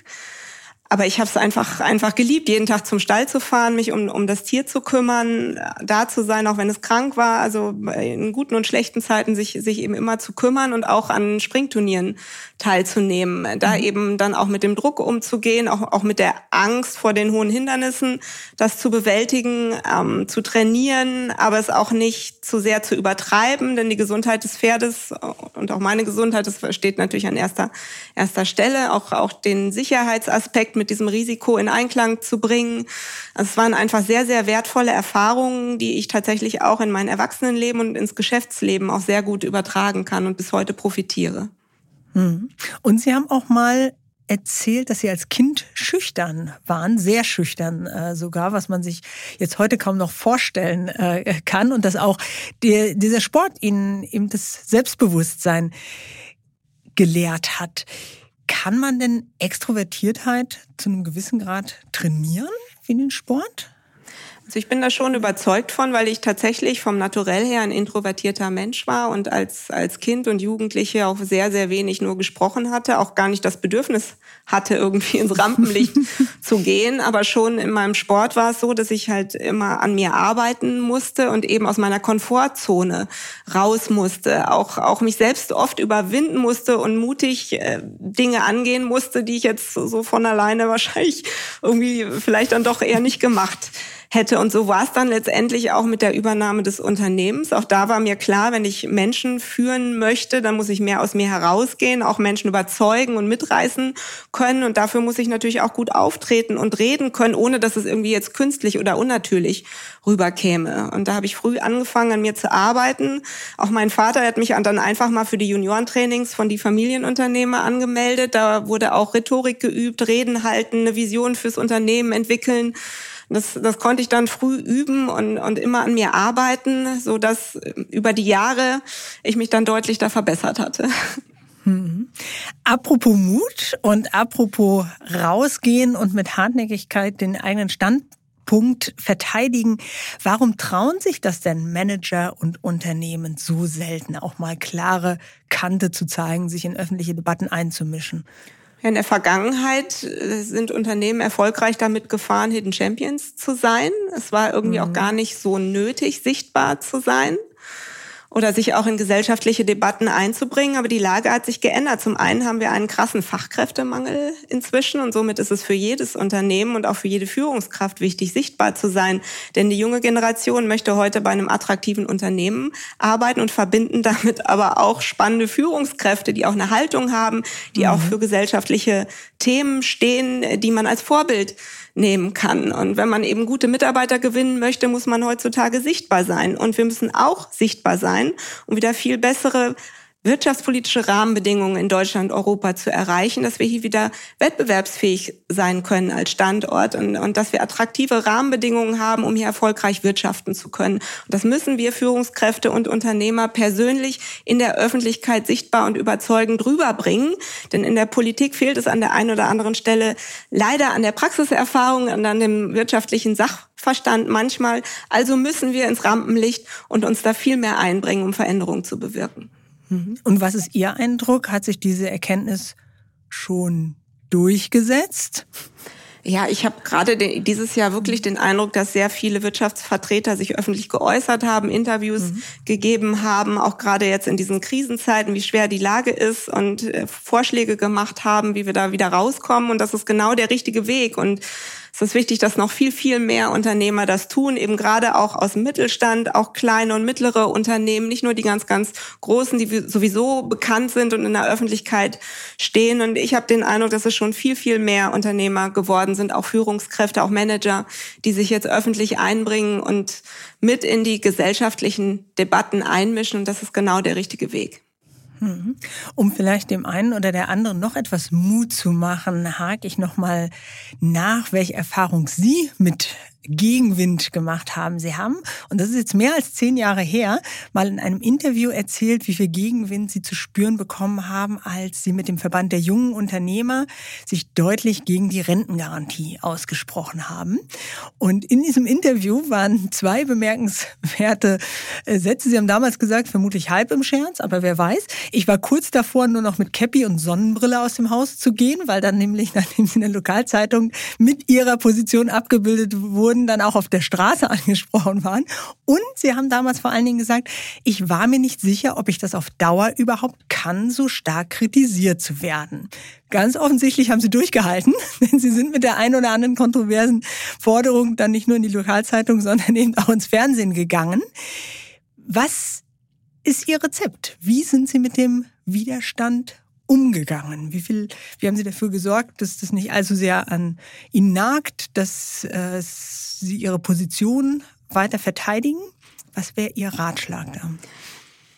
Aber ich habe es einfach einfach geliebt, jeden Tag zum Stall zu fahren, mich um, um das Tier zu kümmern, da zu sein, auch wenn es krank war. Also in guten und schlechten Zeiten sich sich eben immer zu kümmern und auch an Springturnieren teilzunehmen. Da mhm. eben dann auch mit dem Druck umzugehen, auch auch mit der Angst vor den hohen Hindernissen, das zu bewältigen, ähm, zu trainieren, aber es auch nicht zu sehr zu übertreiben, denn die Gesundheit des Pferdes und auch meine Gesundheit, das steht natürlich an erster erster Stelle. Auch auch den Sicherheitsaspekt mit diesem Risiko in Einklang zu bringen. Also es waren einfach sehr, sehr wertvolle Erfahrungen, die ich tatsächlich auch in mein Erwachsenenleben und ins Geschäftsleben auch sehr gut übertragen kann und bis heute profitiere. Hm. Und Sie haben auch mal erzählt, dass Sie als Kind schüchtern waren, sehr schüchtern äh, sogar, was man sich jetzt heute kaum noch vorstellen äh, kann und dass auch der, dieser Sport Ihnen eben das Selbstbewusstsein gelehrt hat. Kann man denn Extrovertiertheit zu einem gewissen Grad trainieren wie den Sport? Also ich bin da schon überzeugt von, weil ich tatsächlich vom Naturell her ein introvertierter Mensch war und als, als Kind und Jugendliche auch sehr, sehr wenig nur gesprochen hatte, auch gar nicht das Bedürfnis hatte, irgendwie ins Rampenlicht [LAUGHS] zu gehen. Aber schon in meinem Sport war es so, dass ich halt immer an mir arbeiten musste und eben aus meiner Komfortzone raus musste, auch, auch mich selbst oft überwinden musste und mutig äh, Dinge angehen musste, die ich jetzt so von alleine wahrscheinlich irgendwie vielleicht dann doch eher nicht gemacht hätte. Und so war es dann letztendlich auch mit der Übernahme des Unternehmens. Auch da war mir klar, wenn ich Menschen führen möchte, dann muss ich mehr aus mir herausgehen, auch Menschen überzeugen und mitreißen können. Und dafür muss ich natürlich auch gut auftreten und reden können, ohne dass es irgendwie jetzt künstlich oder unnatürlich rüberkäme. Und da habe ich früh angefangen, an mir zu arbeiten. Auch mein Vater hat mich dann einfach mal für die Juniorentrainings von die Familienunternehmer angemeldet. Da wurde auch Rhetorik geübt, Reden halten, eine Vision fürs Unternehmen entwickeln. Das, das konnte ich dann früh üben und, und immer an mir arbeiten, so dass über die Jahre ich mich dann deutlich da verbessert hatte. Mhm. Apropos Mut und apropos rausgehen und mit Hartnäckigkeit den eigenen Standpunkt verteidigen. Warum trauen sich das denn Manager und Unternehmen so selten, auch mal klare Kante zu zeigen, sich in öffentliche Debatten einzumischen? In der Vergangenheit äh, sind Unternehmen erfolgreich damit gefahren, Hidden Champions zu sein. Es war irgendwie mhm. auch gar nicht so nötig, sichtbar zu sein. Oder sich auch in gesellschaftliche Debatten einzubringen. Aber die Lage hat sich geändert. Zum einen haben wir einen krassen Fachkräftemangel inzwischen und somit ist es für jedes Unternehmen und auch für jede Führungskraft wichtig, sichtbar zu sein. Denn die junge Generation möchte heute bei einem attraktiven Unternehmen arbeiten und verbinden damit aber auch spannende Führungskräfte, die auch eine Haltung haben, die mhm. auch für gesellschaftliche Themen stehen, die man als Vorbild nehmen kann. Und wenn man eben gute Mitarbeiter gewinnen möchte, muss man heutzutage sichtbar sein. Und wir müssen auch sichtbar sein, um wieder viel bessere wirtschaftspolitische Rahmenbedingungen in Deutschland, Europa zu erreichen, dass wir hier wieder wettbewerbsfähig sein können als Standort und, und dass wir attraktive Rahmenbedingungen haben, um hier erfolgreich wirtschaften zu können. Und das müssen wir Führungskräfte und Unternehmer persönlich in der Öffentlichkeit sichtbar und überzeugend rüberbringen. Denn in der Politik fehlt es an der einen oder anderen Stelle leider an der Praxiserfahrung und an dem wirtschaftlichen Sachverstand manchmal. Also müssen wir ins Rampenlicht und uns da viel mehr einbringen, um Veränderungen zu bewirken. Mhm. Und was ist Ihr Eindruck? Hat sich diese Erkenntnis schon durchgesetzt? Ja, ich habe gerade dieses Jahr wirklich den Eindruck, dass sehr viele Wirtschaftsvertreter sich öffentlich geäußert haben, Interviews mhm. gegeben haben, auch gerade jetzt in diesen Krisenzeiten, wie schwer die Lage ist und äh, Vorschläge gemacht haben, wie wir da wieder rauskommen. Und das ist genau der richtige Weg. Und es ist wichtig, dass noch viel, viel mehr Unternehmer das tun, eben gerade auch aus dem Mittelstand, auch kleine und mittlere Unternehmen, nicht nur die ganz, ganz großen, die sowieso bekannt sind und in der Öffentlichkeit stehen. Und ich habe den Eindruck, dass es schon viel, viel mehr Unternehmer geworden sind, auch Führungskräfte, auch Manager, die sich jetzt öffentlich einbringen und mit in die gesellschaftlichen Debatten einmischen. Und das ist genau der richtige Weg. Mhm. Um vielleicht dem einen oder der anderen noch etwas Mut zu machen, hake ich noch mal nach, welche Erfahrung Sie mit Gegenwind gemacht haben. Sie haben, und das ist jetzt mehr als zehn Jahre her, mal in einem Interview erzählt, wie viel Gegenwind Sie zu spüren bekommen haben, als Sie mit dem Verband der jungen Unternehmer sich deutlich gegen die Rentengarantie ausgesprochen haben. Und in diesem Interview waren zwei bemerkenswerte äh, Sätze. Sie haben damals gesagt, vermutlich halb im Scherz, aber wer weiß. Ich war kurz davor, nur noch mit Cappy und Sonnenbrille aus dem Haus zu gehen, weil dann nämlich, [LAUGHS] nachdem Sie in der Lokalzeitung mit Ihrer Position abgebildet wurden, wurden dann auch auf der Straße [LAUGHS] angesprochen waren. Und sie haben damals vor allen Dingen gesagt, ich war mir nicht sicher, ob ich das auf Dauer überhaupt kann, so stark kritisiert zu werden. Ganz offensichtlich haben sie durchgehalten, [LAUGHS] denn sie sind mit der ein oder anderen kontroversen Forderung dann nicht nur in die Lokalzeitung, sondern eben auch ins Fernsehen gegangen. Was ist Ihr Rezept? Wie sind Sie mit dem Widerstand umgegangen? Wie viel, wie haben Sie dafür gesorgt, dass das nicht allzu sehr an Ihnen nagt, dass äh, Sie Ihre Position weiter verteidigen? Was wäre Ihr Ratschlag da?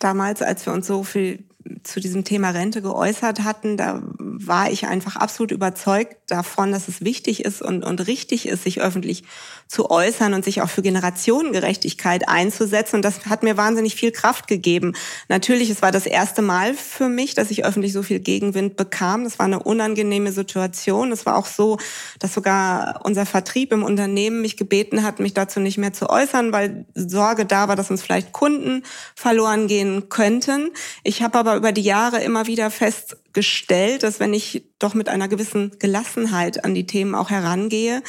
Damals, als wir uns so viel zu diesem Thema Rente geäußert hatten, da war ich einfach absolut überzeugt davon, dass es wichtig ist und, und richtig ist, sich öffentlich zu äußern und sich auch für Generationengerechtigkeit einzusetzen. Und das hat mir wahnsinnig viel Kraft gegeben. Natürlich, es war das erste Mal für mich, dass ich öffentlich so viel Gegenwind bekam. Das war eine unangenehme Situation. Es war auch so, dass sogar unser Vertrieb im Unternehmen mich gebeten hat, mich dazu nicht mehr zu äußern, weil Sorge da war, dass uns vielleicht Kunden verloren gehen könnten. Ich habe aber über die Jahre immer wieder festgestellt, dass wenn ich doch mit einer gewissen Gelassenheit an die Themen auch herangehe,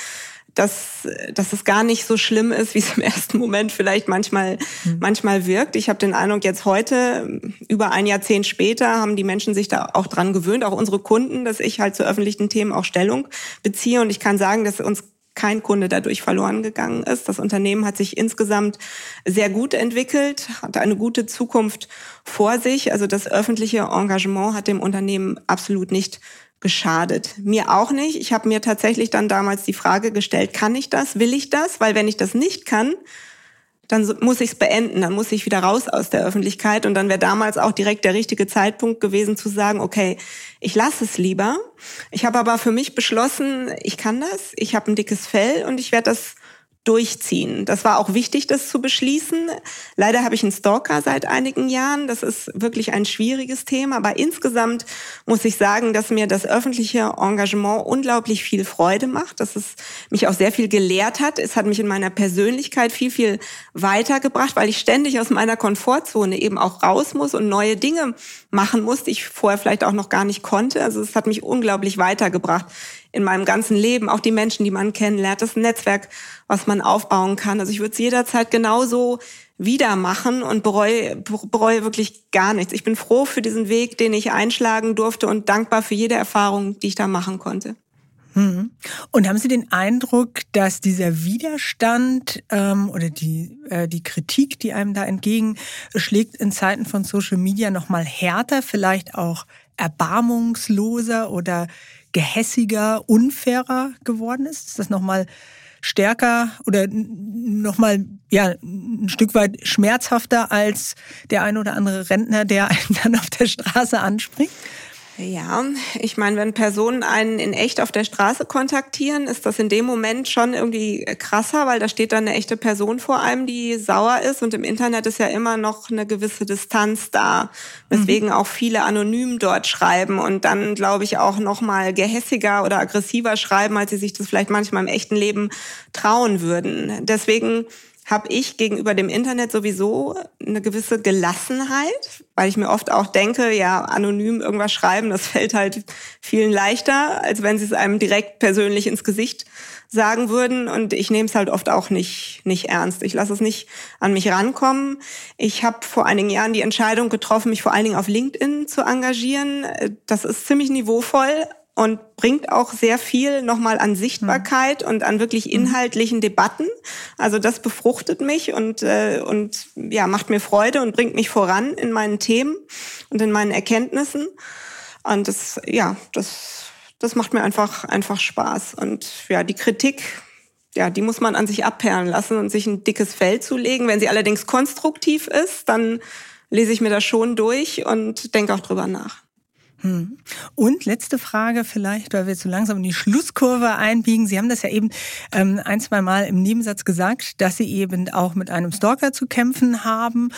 dass, dass es gar nicht so schlimm ist, wie es im [LAUGHS] ersten Moment vielleicht manchmal, mhm. manchmal wirkt. Ich habe den Eindruck, jetzt heute, über ein Jahrzehnt später, haben die Menschen sich da auch dran gewöhnt, auch unsere Kunden, dass ich halt zu öffentlichen Themen auch Stellung beziehe. Und ich kann sagen, dass uns kein Kunde dadurch verloren gegangen ist. Das Unternehmen hat sich insgesamt sehr gut entwickelt, hat eine gute Zukunft vor sich. Also das öffentliche Engagement hat dem Unternehmen absolut nicht geschadet. Mir auch nicht. Ich habe mir tatsächlich dann damals die Frage gestellt, kann ich das, will ich das? Weil wenn ich das nicht kann, dann muss ich es beenden, dann muss ich wieder raus aus der Öffentlichkeit und dann wäre damals auch direkt der richtige Zeitpunkt gewesen zu sagen, okay, ich lasse es lieber. Ich habe aber für mich beschlossen, ich kann das, ich habe ein dickes Fell und ich werde das durchziehen. Das war auch wichtig, das zu beschließen. Leider habe ich einen Stalker seit einigen Jahren. Das ist wirklich ein schwieriges Thema. Aber insgesamt muss ich sagen, dass mir das öffentliche Engagement unglaublich viel Freude macht, dass es mich auch sehr viel gelehrt hat. Es hat mich in meiner Persönlichkeit viel, viel weitergebracht, weil ich ständig aus meiner Komfortzone eben auch raus muss und neue Dinge machen muss, die ich vorher vielleicht auch noch gar nicht konnte. Also es hat mich unglaublich weitergebracht in meinem ganzen Leben, auch die Menschen, die man kennenlernt, das Netzwerk, was man aufbauen kann. Also ich würde es jederzeit genauso wieder machen und bereue, bereue wirklich gar nichts. Ich bin froh für diesen Weg, den ich einschlagen durfte und dankbar für jede Erfahrung, die ich da machen konnte. Mhm. Und haben Sie den Eindruck, dass dieser Widerstand ähm, oder die, äh, die Kritik, die einem da entgegenschlägt, in Zeiten von Social Media nochmal härter, vielleicht auch erbarmungsloser oder gehässiger, unfairer geworden ist? Ist das nochmal stärker oder nochmal ja, ein Stück weit schmerzhafter als der ein oder andere Rentner, der einen dann auf der Straße anspricht? Ja, ich meine, wenn Personen einen in echt auf der Straße kontaktieren, ist das in dem Moment schon irgendwie krasser, weil da steht dann eine echte Person vor einem, die sauer ist und im Internet ist ja immer noch eine gewisse Distanz da, weswegen mhm. auch viele anonym dort schreiben und dann, glaube ich, auch noch mal gehässiger oder aggressiver schreiben, als sie sich das vielleicht manchmal im echten Leben trauen würden. Deswegen habe ich gegenüber dem Internet sowieso eine gewisse Gelassenheit, weil ich mir oft auch denke, ja, anonym irgendwas schreiben, das [LAUGHS] fällt halt vielen leichter, als wenn sie es einem direkt persönlich ins Gesicht sagen würden. Und ich nehme es halt oft auch nicht, nicht ernst. Ich lasse es nicht an mich rankommen. Ich habe vor einigen Jahren die Entscheidung getroffen, mich vor allen Dingen auf LinkedIn zu engagieren. Das ist ziemlich niveauvoll, und bringt auch sehr viel nochmal an Sichtbarkeit mhm. und an wirklich inhaltlichen Debatten. Also das befruchtet mich und, äh, und ja, macht mir Freude und bringt mich voran in meinen Themen und in meinen Erkenntnissen. Und das, ja, das, das macht mir einfach, einfach Spaß. Und ja, die Kritik, ja, die muss man an sich abperlen lassen und sich ein dickes Fell zulegen. Wenn sie allerdings konstruktiv ist, dann lese ich mir das schon durch und denke auch drüber nach. Hm. Und letzte Frage vielleicht, weil wir zu langsam in die Schlusskurve einbiegen. Sie haben das ja eben ähm, ein, zwei Mal im Nebensatz gesagt, dass Sie eben auch mit einem Stalker zu kämpfen haben.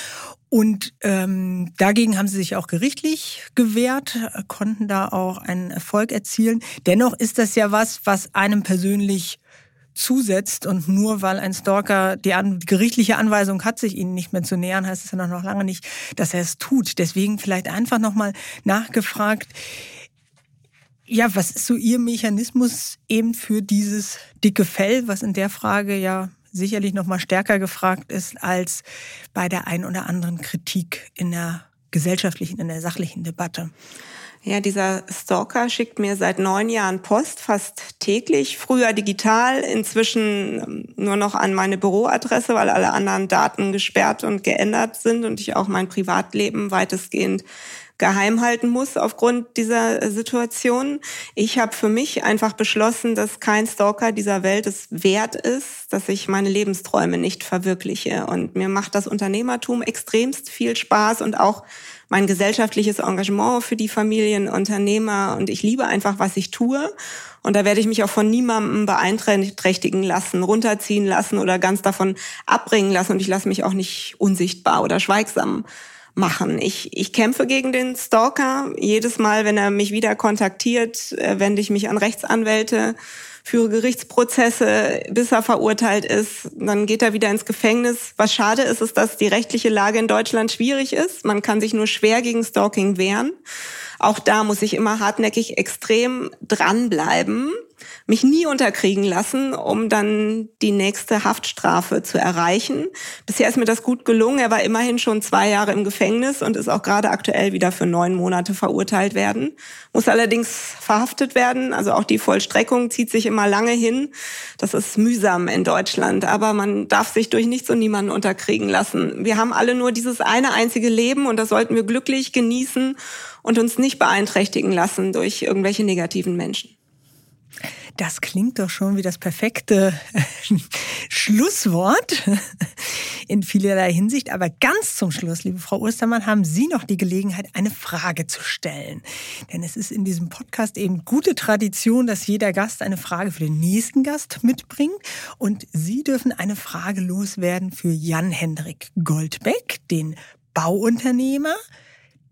Und ähm, dagegen haben Sie sich auch gerichtlich gewehrt, konnten da auch einen Erfolg erzielen. Dennoch ist das ja was, was einem persönlich zusetzt und nur weil ein Stalker die, an, die gerichtliche Anweisung hat, sich ihnen nicht mehr zu nähern, heißt es ja noch lange nicht, dass er es tut. Deswegen vielleicht einfach nochmal nachgefragt, ja, was ist so Ihr Mechanismus eben für dieses dicke Fell, was in der Frage ja sicherlich nochmal stärker gefragt ist als bei der ein oder anderen Kritik in der gesellschaftlichen, in der sachlichen Debatte? Ja, dieser Stalker schickt mir seit neun Jahren Post, fast täglich. Früher digital, inzwischen ähm, nur noch an meine Büroadresse, weil alle anderen Daten gesperrt und geändert sind und ich auch mein Privatleben weitestgehend geheim halten muss aufgrund dieser Situation. Ich habe für mich einfach beschlossen, dass kein Stalker dieser Welt es wert ist, dass ich meine Lebensträume nicht verwirkliche. Und mir macht das Unternehmertum extremst viel Spaß und auch mein gesellschaftliches Engagement für die Familienunternehmer und ich liebe einfach, was ich tue. Und da werde ich mich auch von niemandem beeinträchtigen lassen, runterziehen lassen oder ganz davon abbringen lassen. Und ich lasse mich auch nicht unsichtbar oder schweigsam machen. Ich, ich kämpfe gegen den Stalker. Jedes Mal, wenn er mich wieder kontaktiert, äh, wende ich mich an Rechtsanwälte führe Gerichtsprozesse, bis er verurteilt ist. Dann geht er wieder ins Gefängnis. Was schade ist, ist, dass die rechtliche Lage in Deutschland schwierig ist. Man kann sich nur schwer gegen Stalking wehren. Auch da muss ich immer hartnäckig extrem dranbleiben mich nie unterkriegen lassen, um dann die nächste Haftstrafe zu erreichen. Bisher ist mir das gut gelungen. Er war immerhin schon zwei Jahre im Gefängnis und ist auch gerade aktuell wieder für neun Monate verurteilt werden. Muss allerdings verhaftet werden. Also auch die Vollstreckung zieht sich immer lange hin. Das ist mühsam in Deutschland. Aber man darf sich durch nichts und niemanden unterkriegen lassen. Wir haben alle nur dieses eine einzige Leben und das sollten wir glücklich genießen und uns nicht beeinträchtigen lassen durch irgendwelche negativen Menschen. Das klingt doch schon wie das perfekte [LAUGHS] Schlusswort [LAUGHS] in vielerlei Hinsicht. Aber ganz zum Schluss, liebe Frau Ostermann, haben Sie noch die Gelegenheit, eine Frage zu stellen. Denn es ist in diesem Podcast eben gute Tradition, dass jeder Gast eine Frage für den nächsten Gast mitbringt. Und Sie dürfen eine Frage loswerden für Jan-Hendrik Goldbeck, den Bauunternehmer,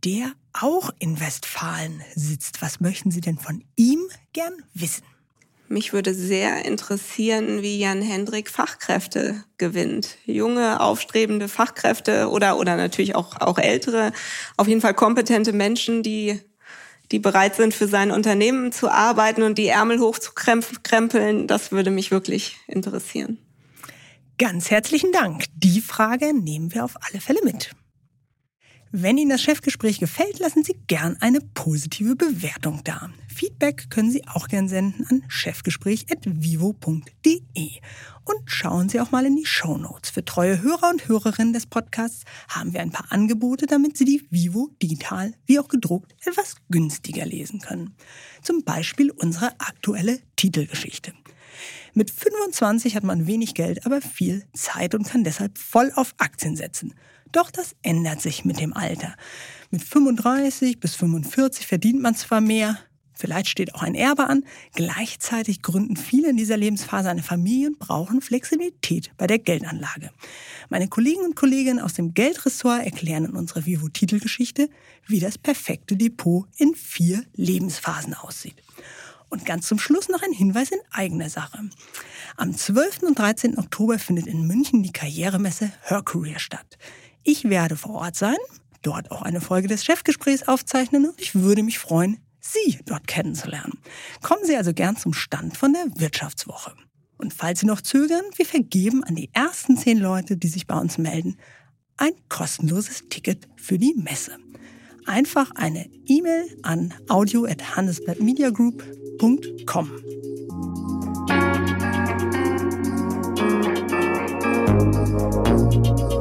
der auch in Westfalen sitzt. Was möchten Sie denn von ihm gern wissen? Mich würde sehr interessieren, wie Jan Hendrik Fachkräfte gewinnt. Junge, aufstrebende Fachkräfte oder, oder natürlich auch, auch ältere, auf jeden Fall kompetente Menschen, die, die bereit sind, für sein Unternehmen zu arbeiten und die Ärmel hochzukrempeln. Das würde mich wirklich interessieren. Ganz herzlichen Dank. Die Frage nehmen wir auf alle Fälle mit. Wenn Ihnen das Chefgespräch gefällt, lassen Sie gern eine positive Bewertung da. Feedback können Sie auch gern senden an chefgespräch.vivo.de. Und schauen Sie auch mal in die Show Notes. Für treue Hörer und Hörerinnen des Podcasts haben wir ein paar Angebote, damit Sie die Vivo digital wie auch gedruckt etwas günstiger lesen können. Zum Beispiel unsere aktuelle Titelgeschichte. Mit 25 hat man wenig Geld, aber viel Zeit und kann deshalb voll auf Aktien setzen. Doch das ändert sich mit dem Alter. Mit 35 bis 45 verdient man zwar mehr, vielleicht steht auch ein Erbe an, gleichzeitig gründen viele in dieser Lebensphase eine Familie und brauchen Flexibilität bei der Geldanlage. Meine Kollegen und Kolleginnen aus dem Geldressort erklären in unserer Vivo-Titelgeschichte, wie das perfekte Depot in vier Lebensphasen aussieht. Und ganz zum Schluss noch ein Hinweis in eigener Sache. Am 12. und 13. Oktober findet in München die Karrieremesse Her Career statt. Ich werde vor Ort sein, dort auch eine Folge des Chefgesprächs aufzeichnen und ich würde mich freuen, Sie dort kennenzulernen. Kommen Sie also gern zum Stand von der Wirtschaftswoche. Und falls Sie noch zögern, wir vergeben an die ersten zehn Leute, die sich bei uns melden, ein kostenloses Ticket für die Messe. Einfach eine E-Mail an audio audio@handelsblattmediagroup.com. Musik